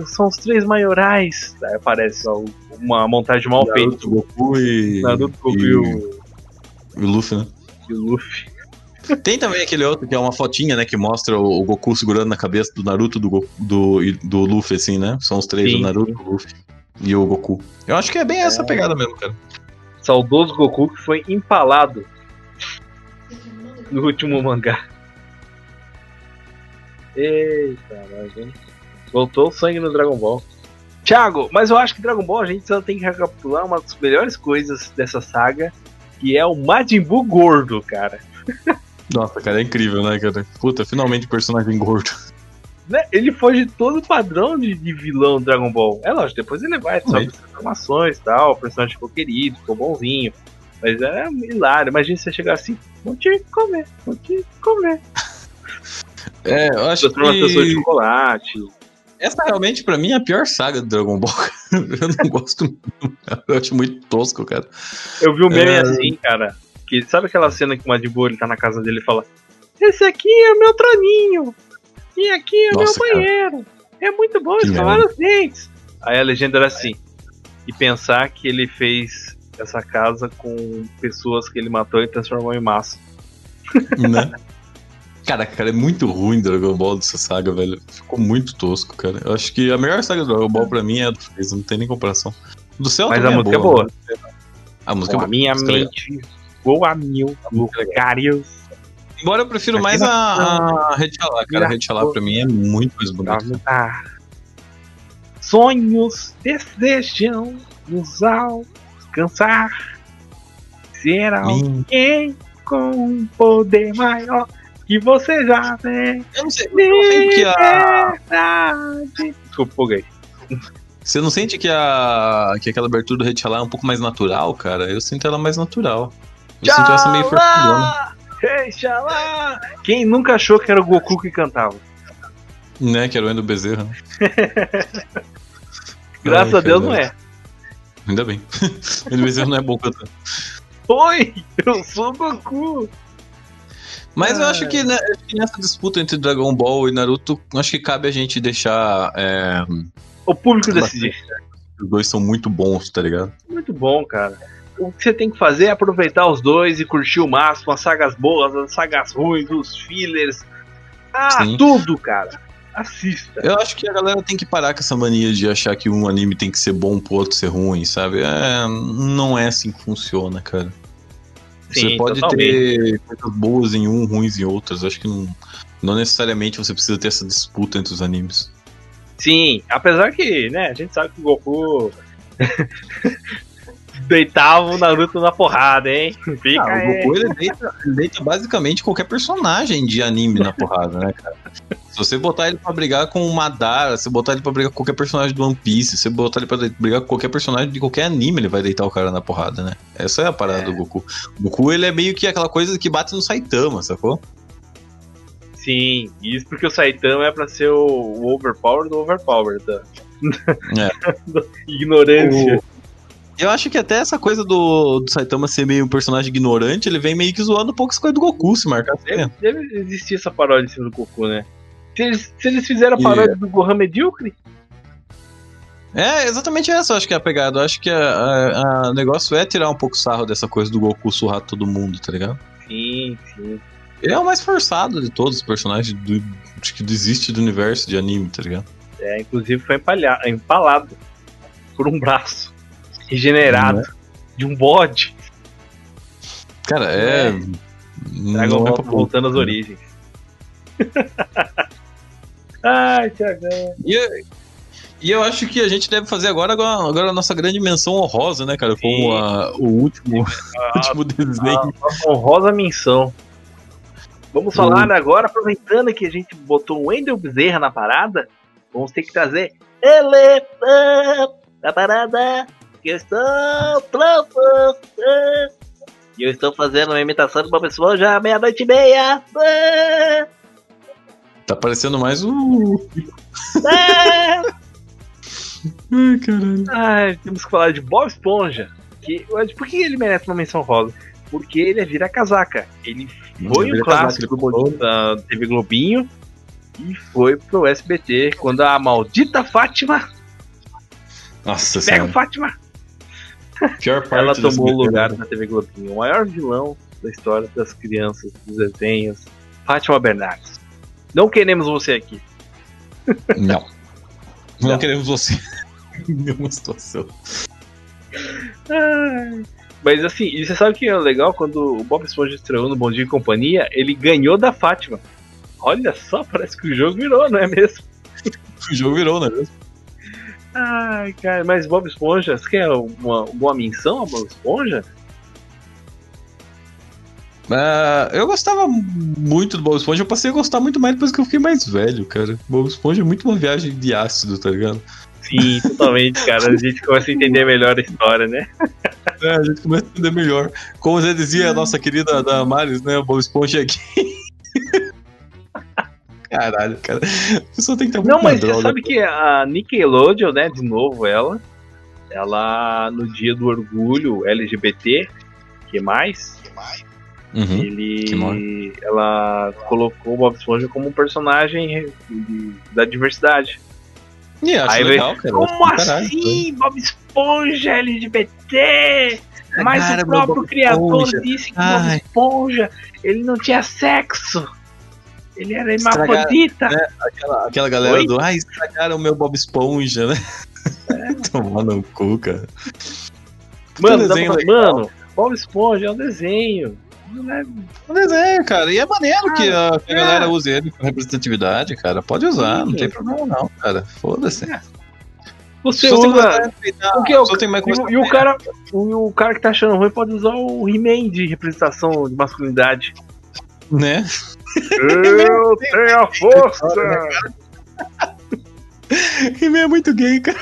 são os três maiorais. Daí aparece ó, uma montagem mal feita. Naruto, Goku e. Naruto, Goku e- e o, e o Luffy, né? e o Luffy. Tem também aquele outro que é uma fotinha, né? Que mostra o, Goku segurando na cabeça do Naruto do, Go- do, e do Luffy, assim, né? São os três, Sim, o Naruto, o Luffy e o Goku. Eu acho que é bem essa pegada mesmo, cara. Saudoso Goku que foi empalado no último mangá. Eita, nós, hein? Voltou o sangue no Dragon Ball. Thiago, mas eu acho que Dragon Ball a gente só tem que recapitular uma das melhores coisas dessa saga, que é o Majin Buu gordo, cara. Nossa, cara, é incrível, né, cara? Puta, finalmente o personagem gordo. Né? Ele foge de todo o padrão de, de vilão do Dragon Ball. É lógico, depois ele vai, sobe as transformações e tal, o personagem ficou querido, ficou bonzinho. Mas é hilário. Imagina você chegar assim, vou te comer, vou te comer. É, eu acho pessoas de que chocolate. Essa realmente pra mim é a pior saga do Dragon Ball. Eu não gosto muito, cara. eu acho muito tosco, cara. Eu vi um meme É. assim, cara. Que sabe aquela cena que o Majin Buu ele tá na casa dele e fala: Esse aqui é o meu troninho. E aqui é o meu cara. banheiro. É muito bom escovar os dentes. Aí a legenda era assim. E pensar que ele fez essa casa com pessoas que ele matou e transformou em massa. né? Cara, cara, é muito ruim Dragon Ball dessa saga, velho. Ficou muito tosco, cara. Eu acho que a melhor saga do Dragon Ball pra mim é a do Freeza, não tem nem comparação. Do céu Mas a música é boa. A música Com é a boa. minha mente voa a mil lugares. Embora eu prefiro Aqui mais na- a, a Red cara. A Red pra mim é muito mais bonita. mudar. Sonhos desejam nos alcançar. Ser Mim- alguém com um poder maior. Que você já vê. Eu não sei, eu não sei que a. Desculpa, foguei. Você não sente que a. que aquela abertura do Rei Xalá é um pouco mais natural, cara? Eu sinto ela mais natural. Eu sinto essa meio forçadona. Quem nunca achou que era o Goku que cantava? Né, que era o Endo Bezerra. né? Graças Ai, a Deus cara. não é. Ainda bem. o Endo Bezerra não é bom cantar. Oi, eu sou o Goku. Mas eu acho que, né, nessa disputa entre Dragon Ball e Naruto, acho que cabe a gente deixar. é, O público decidir. os dois são muito bons, tá ligado? Muito bom, cara. O que você tem que fazer é aproveitar os dois e curtir o máximo, as sagas boas, as sagas ruins, os fillers. Ah, Sim. tudo, cara. Assista. Eu acho que a galera tem que parar com essa mania de achar que um anime tem que ser bom pro outro ser ruim, sabe? É, não é assim que funciona, cara. Você Sim, pode totalmente. ter coisas boas em um, ruins em outras. Acho que não, não necessariamente você precisa ter essa disputa entre os animes. Sim, apesar que, né, a gente sabe que o Goku deitava o Naruto na porrada, hein? Fica Ah, o. Goku ele deita, ele deita basicamente qualquer personagem de anime na porrada, né, cara? Se você botar ele pra brigar com o Madara, se você botar ele pra brigar com qualquer personagem do One Piece, se você botar ele pra brigar com qualquer personagem de qualquer anime, ele vai deitar o cara na porrada, né? Essa é a parada do Goku. O Goku, ele é meio que aquela coisa que bate no Saitama, sacou? Sim, isso porque o Saitama é pra ser o, o overpower do overpower, da da ignorância. Eu acho que até essa coisa do, do Saitama ser meio um personagem ignorante, ele vem meio que zoando um pouco as coisas do Goku, se marcar assim, Deve, né? deve existir essa paródia em cima do Goku, né? Se eles, se eles fizeram a paródia do Gohan medíocre, É, exatamente essa, eu acho que é a pegada. Eu acho que o negócio é tirar um pouco sarro dessa coisa do Goku surrar todo mundo, tá ligado? sim, sim. Ele é o mais forçado de todos os personagens do, acho que existe do universo de anime, tá ligado? É, inclusive foi empalha, empalado por um braço regenerado de um bode. Cara, é. Dragon é Ball pra voltando às né? origens. Ai, Thiagão. E, eu- e eu acho que a gente deve fazer agora, agora, a nossa grande menção honrosa, né, cara? Como a- o último, último desenho. A nossa honrosa menção. Vamos falar agora, aproveitando que a gente botou o Wendel Bezerra na parada, vamos ter que trazer ele ah, na parada que eu estou pronto. ah. E eu estou fazendo uma imitação de uma pessoa já meia-noite e meia. Tá parecendo mais o. ah. Ai, caralho. Ai, temos que falar de Bob Esponja. Que, por que ele merece uma menção rosa? Porque ele é vira-casaca. Ele foi um Vira clássico casaca, ele da TV Globinho e foi pro SBT quando a maldita Fátima. Nossa Pega o senhora. Fátima! Pior parte Ela tomou o lugar na TV Globinho. O maior vilão da história das crianças, dos desenhos. Fátima Bernardes. Não queremos você aqui. Não. Não, Não. queremos você em nenhuma situação. Ai. Mas assim, e você sabe que é legal quando o Bob Esponja estreou no Bom Dia e Companhia, ele ganhou da Fátima. Olha só, parece que o jogo virou, não é mesmo? O jogo virou, né? Ai, cara, mas Bob Esponja, você quer uma, uma menção a Bob Esponja? Ah, eu gostava muito do Bob Esponja, eu passei a gostar muito mais depois que eu fiquei mais velho, cara. Bob Esponja é muito uma viagem de ácido, tá ligado? Sim, totalmente, cara. A gente começa a entender melhor a história, né? É, a gente começa a entender melhor. Como já dizia a nossa querida Damares, né? O Bob Esponja aqui. Caralho, cara. A pessoa tem que ter Não, mas você droga. sabe que a Nickelodeon, né, de novo ela, ela no dia do orgulho LGBT, que mais? Uhum. que Ele, mais? ela colocou o Bob Esponja como um personagem de- da diversidade. E acho Aí legal, cara. Como caralho, assim, Bob Esponja LGBT? Mas Cara, o próprio criador Esponja. disse que Bob. Esponja ele não tinha sexo. Ele era hermafrodita. Aquela, aquela galera Oi? do. Ah, estragaram o meu Bob Esponja, né? Tomar no cu, cara. Mano, pra- mano, Bob Esponja é um desenho. Não é- Um desenho, cara. E é maneiro que a, que a é. galera use ele com representatividade, cara. Pode usar, não Sim. tem problema não, cara. Foda-se. Você Só tem mais usa. a O que é o- E, e o cara, o, o cara que tá achando ruim pode usar o He-Man de representação de masculinidade. Né? Eu tenho a força! He-Man é muito gay, cara.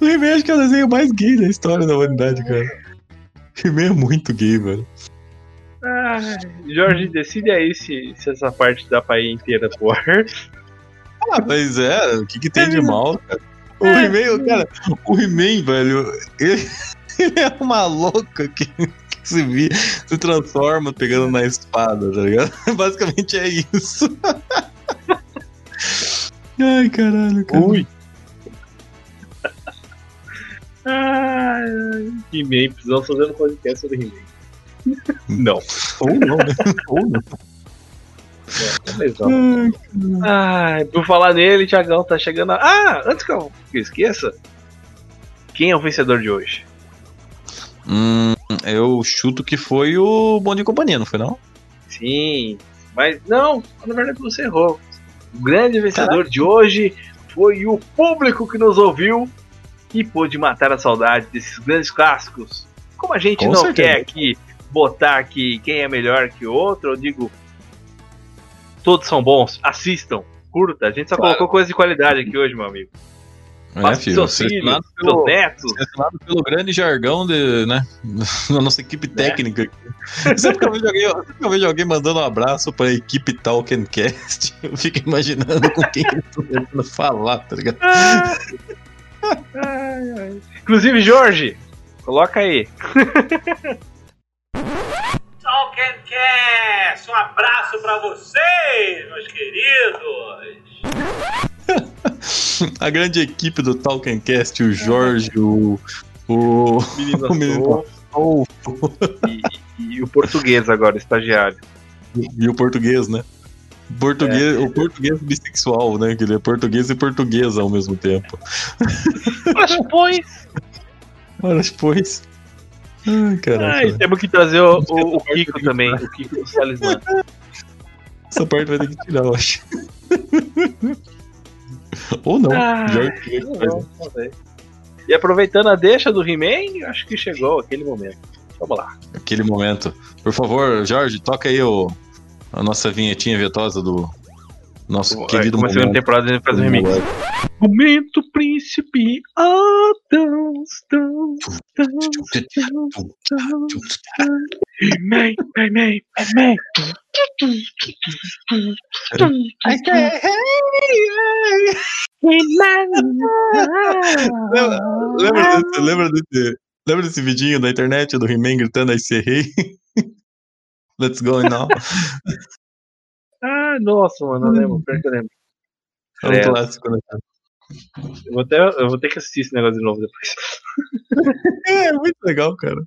o He-Man acho que é o desenho mais gay da história da humanidade, cara. He-Man é muito gay, velho. Ai, Jorge, decide aí se, se essa parte dá pra ir inteira pro ar. Ah, mas é, o que, que tem de mal, cara? O He-Man, cara, o He-Man, velho, ele, ele é uma louca que, que se, vi, se transforma pegando na espada, tá ligado? Basicamente é isso. Ai, caralho, cara. Ui! Ai, ai. He-Man, precisamos fazer um podcast sobre He-Man. Não. Ou não, né? Ou não. Talvez não. Ai, por falar nele, Thiagão tá chegando. A... Ah, antes que eu esqueça, quem é o vencedor de hoje? Hum, eu chuto que foi o Bom de Companhia, não foi não? Sim, mas não, na verdade você errou. O grande vencedor de hoje foi o público que nos ouviu e pôde matar a saudade desses grandes clássicos. Como a gente Com não certeza. quer aqui botar aqui quem é melhor que o outro, eu digo todos são bons, assistam, curta. A gente só Claro. colocou coisa de qualidade aqui hoje, meu amigo. É, filho. seus filhos, pelo, netos. selecionado pelo grande jargão de, né, da nossa equipe técnica. aqui. Sempre que, eu vejo alguém, sempre que eu vejo alguém mandando um abraço pra equipe Talkencast, eu fico imaginando com quem eles estão tentando falar, tá ligado? Inclusive, Jorge, coloca aí. Talkencast, um abraço pra vocês, meus queridos. A grande equipe do Talkencast, o Jorge, o. O. Menino o menino Sol e, e o português agora, estagiário. e o português, né? Português, O português bissexual, né? Que ele é português e portuguesa ao mesmo tempo. Mas pois. Olha, pois. Ai, Ai, caralho. temos que trazer o, o- o Kiko também, o Kiko do Talismã. Essa parte vai ter que tirar, eu acho. Ou não. Ah, Não, não. E aproveitando a deixa do He-Man, acho que chegou aquele momento. Vamos lá. Aquele momento. Por favor, Jorge, toca aí o, a nossa vinhetinha vetosa do nosso querido Como a segunda momento. temporada ele faz um remix. Momento príncipe Adams, Dams, Dams, Dams, He-Man, He-Man, He-Man. Lembra, lembra, desse, lembra desse vidinho da internet do He-Man gritando I say hey? Let's go now. Ah, nossa, mano, eu lembro, pior que eu lembro. É um É. clássico, né? Eu vou, até, eu vou ter que assistir esse negócio de novo depois. É, muito legal, cara.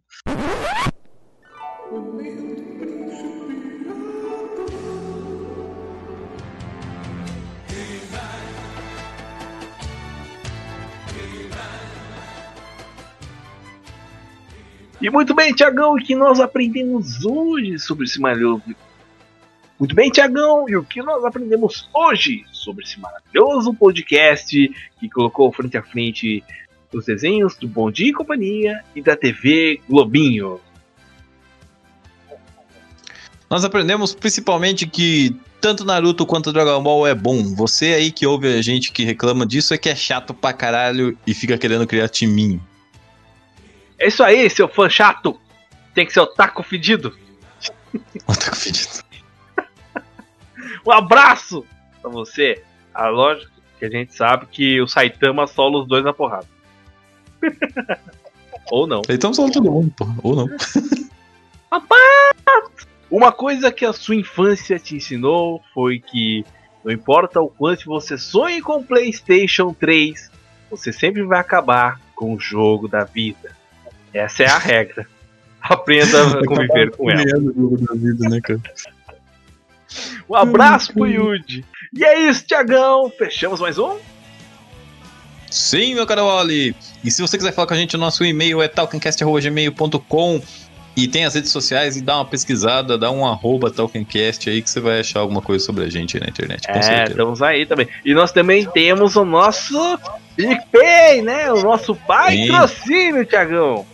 E muito bem, Tiagão, o que nós aprendemos hoje sobre esse maravilhoso. Muito bem, Tiagão, e o que nós aprendemos hoje sobre esse maravilhoso podcast que colocou frente a frente os desenhos do Bom Dia e Companhia e da TV Globinho. Nós aprendemos principalmente que tanto Naruto quanto Dragon Ball é bom. Você aí que ouve a gente que reclama disso é que é chato pra caralho e fica querendo criar timinho. É isso aí, seu fã chato! Tem que ser o taco fedido. Tá com fedido. Um abraço pra você. A lógica que a gente sabe que o Saitama sola os dois na porrada. Ou não. Então só todo mundo, porra. Ou não. Uma coisa que a sua infância te ensinou foi que não importa o quanto você sonhe com o PlayStation 3, você sempre vai acabar com o jogo da vida. Essa é a regra. Aprenda a conviver com ela. O jogo da vida, né, cara? Um abraço pro Yuji. E é isso, Tiagão. Fechamos mais um? Sim, meu caro Wally. E se você quiser falar com a gente, o nosso e-mail é talkencast.gmail.com e tem as redes sociais e dá uma pesquisada, dá um arroba Talkencast aí que você vai achar alguma coisa sobre a gente aí na internet, com É, certeza. estamos aí também. E nós também temos o nosso PicPay, né? O nosso patrocínio, Tiagão.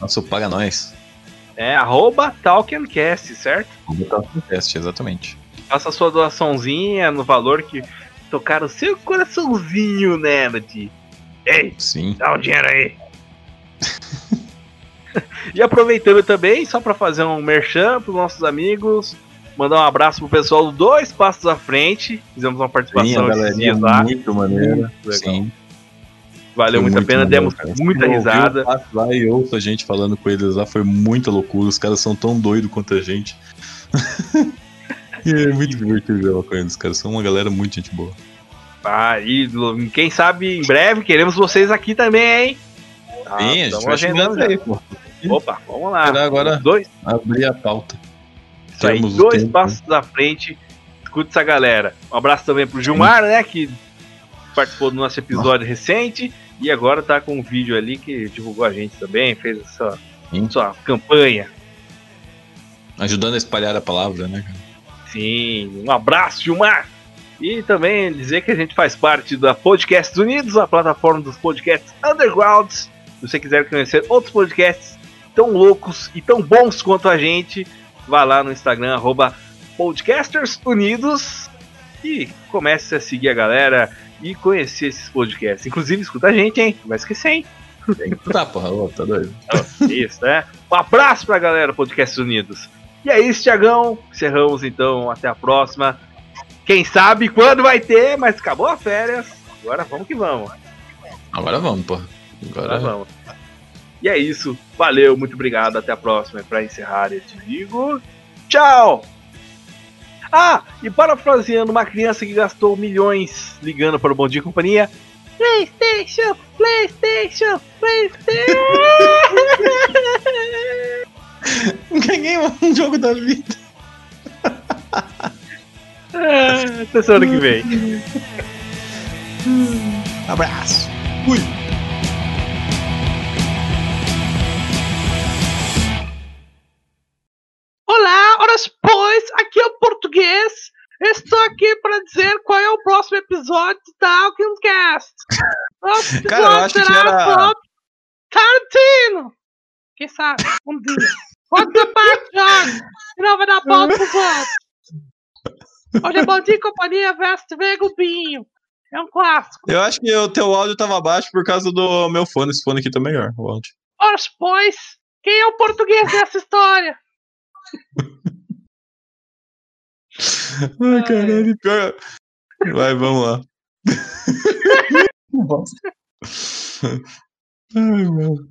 Nosso paga nós. É arroba Talkencast, certo? Teste, exatamente. Faça sua doaçãozinha no valor que tocar o seu coraçãozinho, nerd. Ei, Sim. dá um dinheiro aí. e aproveitando também, só para fazer um merchan pros nossos amigos, mandar um abraço pro pessoal do Dois Passos à Frente. Fizemos uma Sim, participação esses galerinha dias lá. muito maneira. Muito legal. Sim. Valeu muito a pena, maneiro, demos cara. muita Eu risada. passo lá e ouço a gente falando com eles lá, foi muita loucura. Os caras são tão doidos quanto a gente. e é muito divertido gravar com eles, cara. São uma galera muito gente boa. Ah, e quem sabe em breve queremos vocês aqui também, hein? Tá, Sim, a gente vai agendando chegando aí, pô. Opa, vamos lá. Será agora? Dois, Abrir a pauta. isso aí, dois tempo. passos à frente. Escute essa galera. Um abraço também pro Gilmar, né? Que participou do nosso episódio recente. E agora tá com um vídeo ali que divulgou a gente também, fez essa Sim. sua campanha. Ajudando a espalhar a palavra, né, cara? Sim, um abraço, Gilmar! E também dizer que a gente faz parte da Podcasts Unidos, a plataforma dos podcasts undergrounds. Se você quiser conhecer outros podcasts tão loucos e tão bons quanto a gente, vá lá no Instagram, arroba Podcasters Unidos e comece a seguir a galera e conhecer esses podcasts. Inclusive, escuta a gente, hein? Não vai esquecer, hein? Tá, porra, ô, tá doido. Isso, né? Um abraço pra galera, Podcasts Unidos. E é isso, Tiagão. Encerramos então. Até a próxima. Quem sabe quando vai ter, mas acabou a férias. Agora vamos que vamos. Agora vamos, porra. Agora Agora vamos. E é isso. Valeu, muito obrigado. Até a próxima. E pra encerrar, eu te digo. Tchau! Ah, e parafraseando uma criança que gastou milhões ligando para o Bom Dia e Companhia. PlayStation! PlayStation! PlayStation! Ganhei um jogo da vida. Ah, Até semana que vem. Abraço. Olá, horas pois, aqui é o português. Estou aqui para dizer qual é o próximo episódio do Talkincast. Nosso Cara, eu acho que era- Tarantino. Quem sabe, um dia. Ser parte, Jorge. Não vai dar pauta pros outros. Hoje é Bom Dia e Companhia versus TV Globinho. É um clássico. Eu acho que o teu áudio tava baixo por causa do meu fone. Esse fone aqui tá melhor, o áudio. Horas pois, quem é o português dessa história? Ai, caralho, pior. Vai, vamos lá. Ai, mano.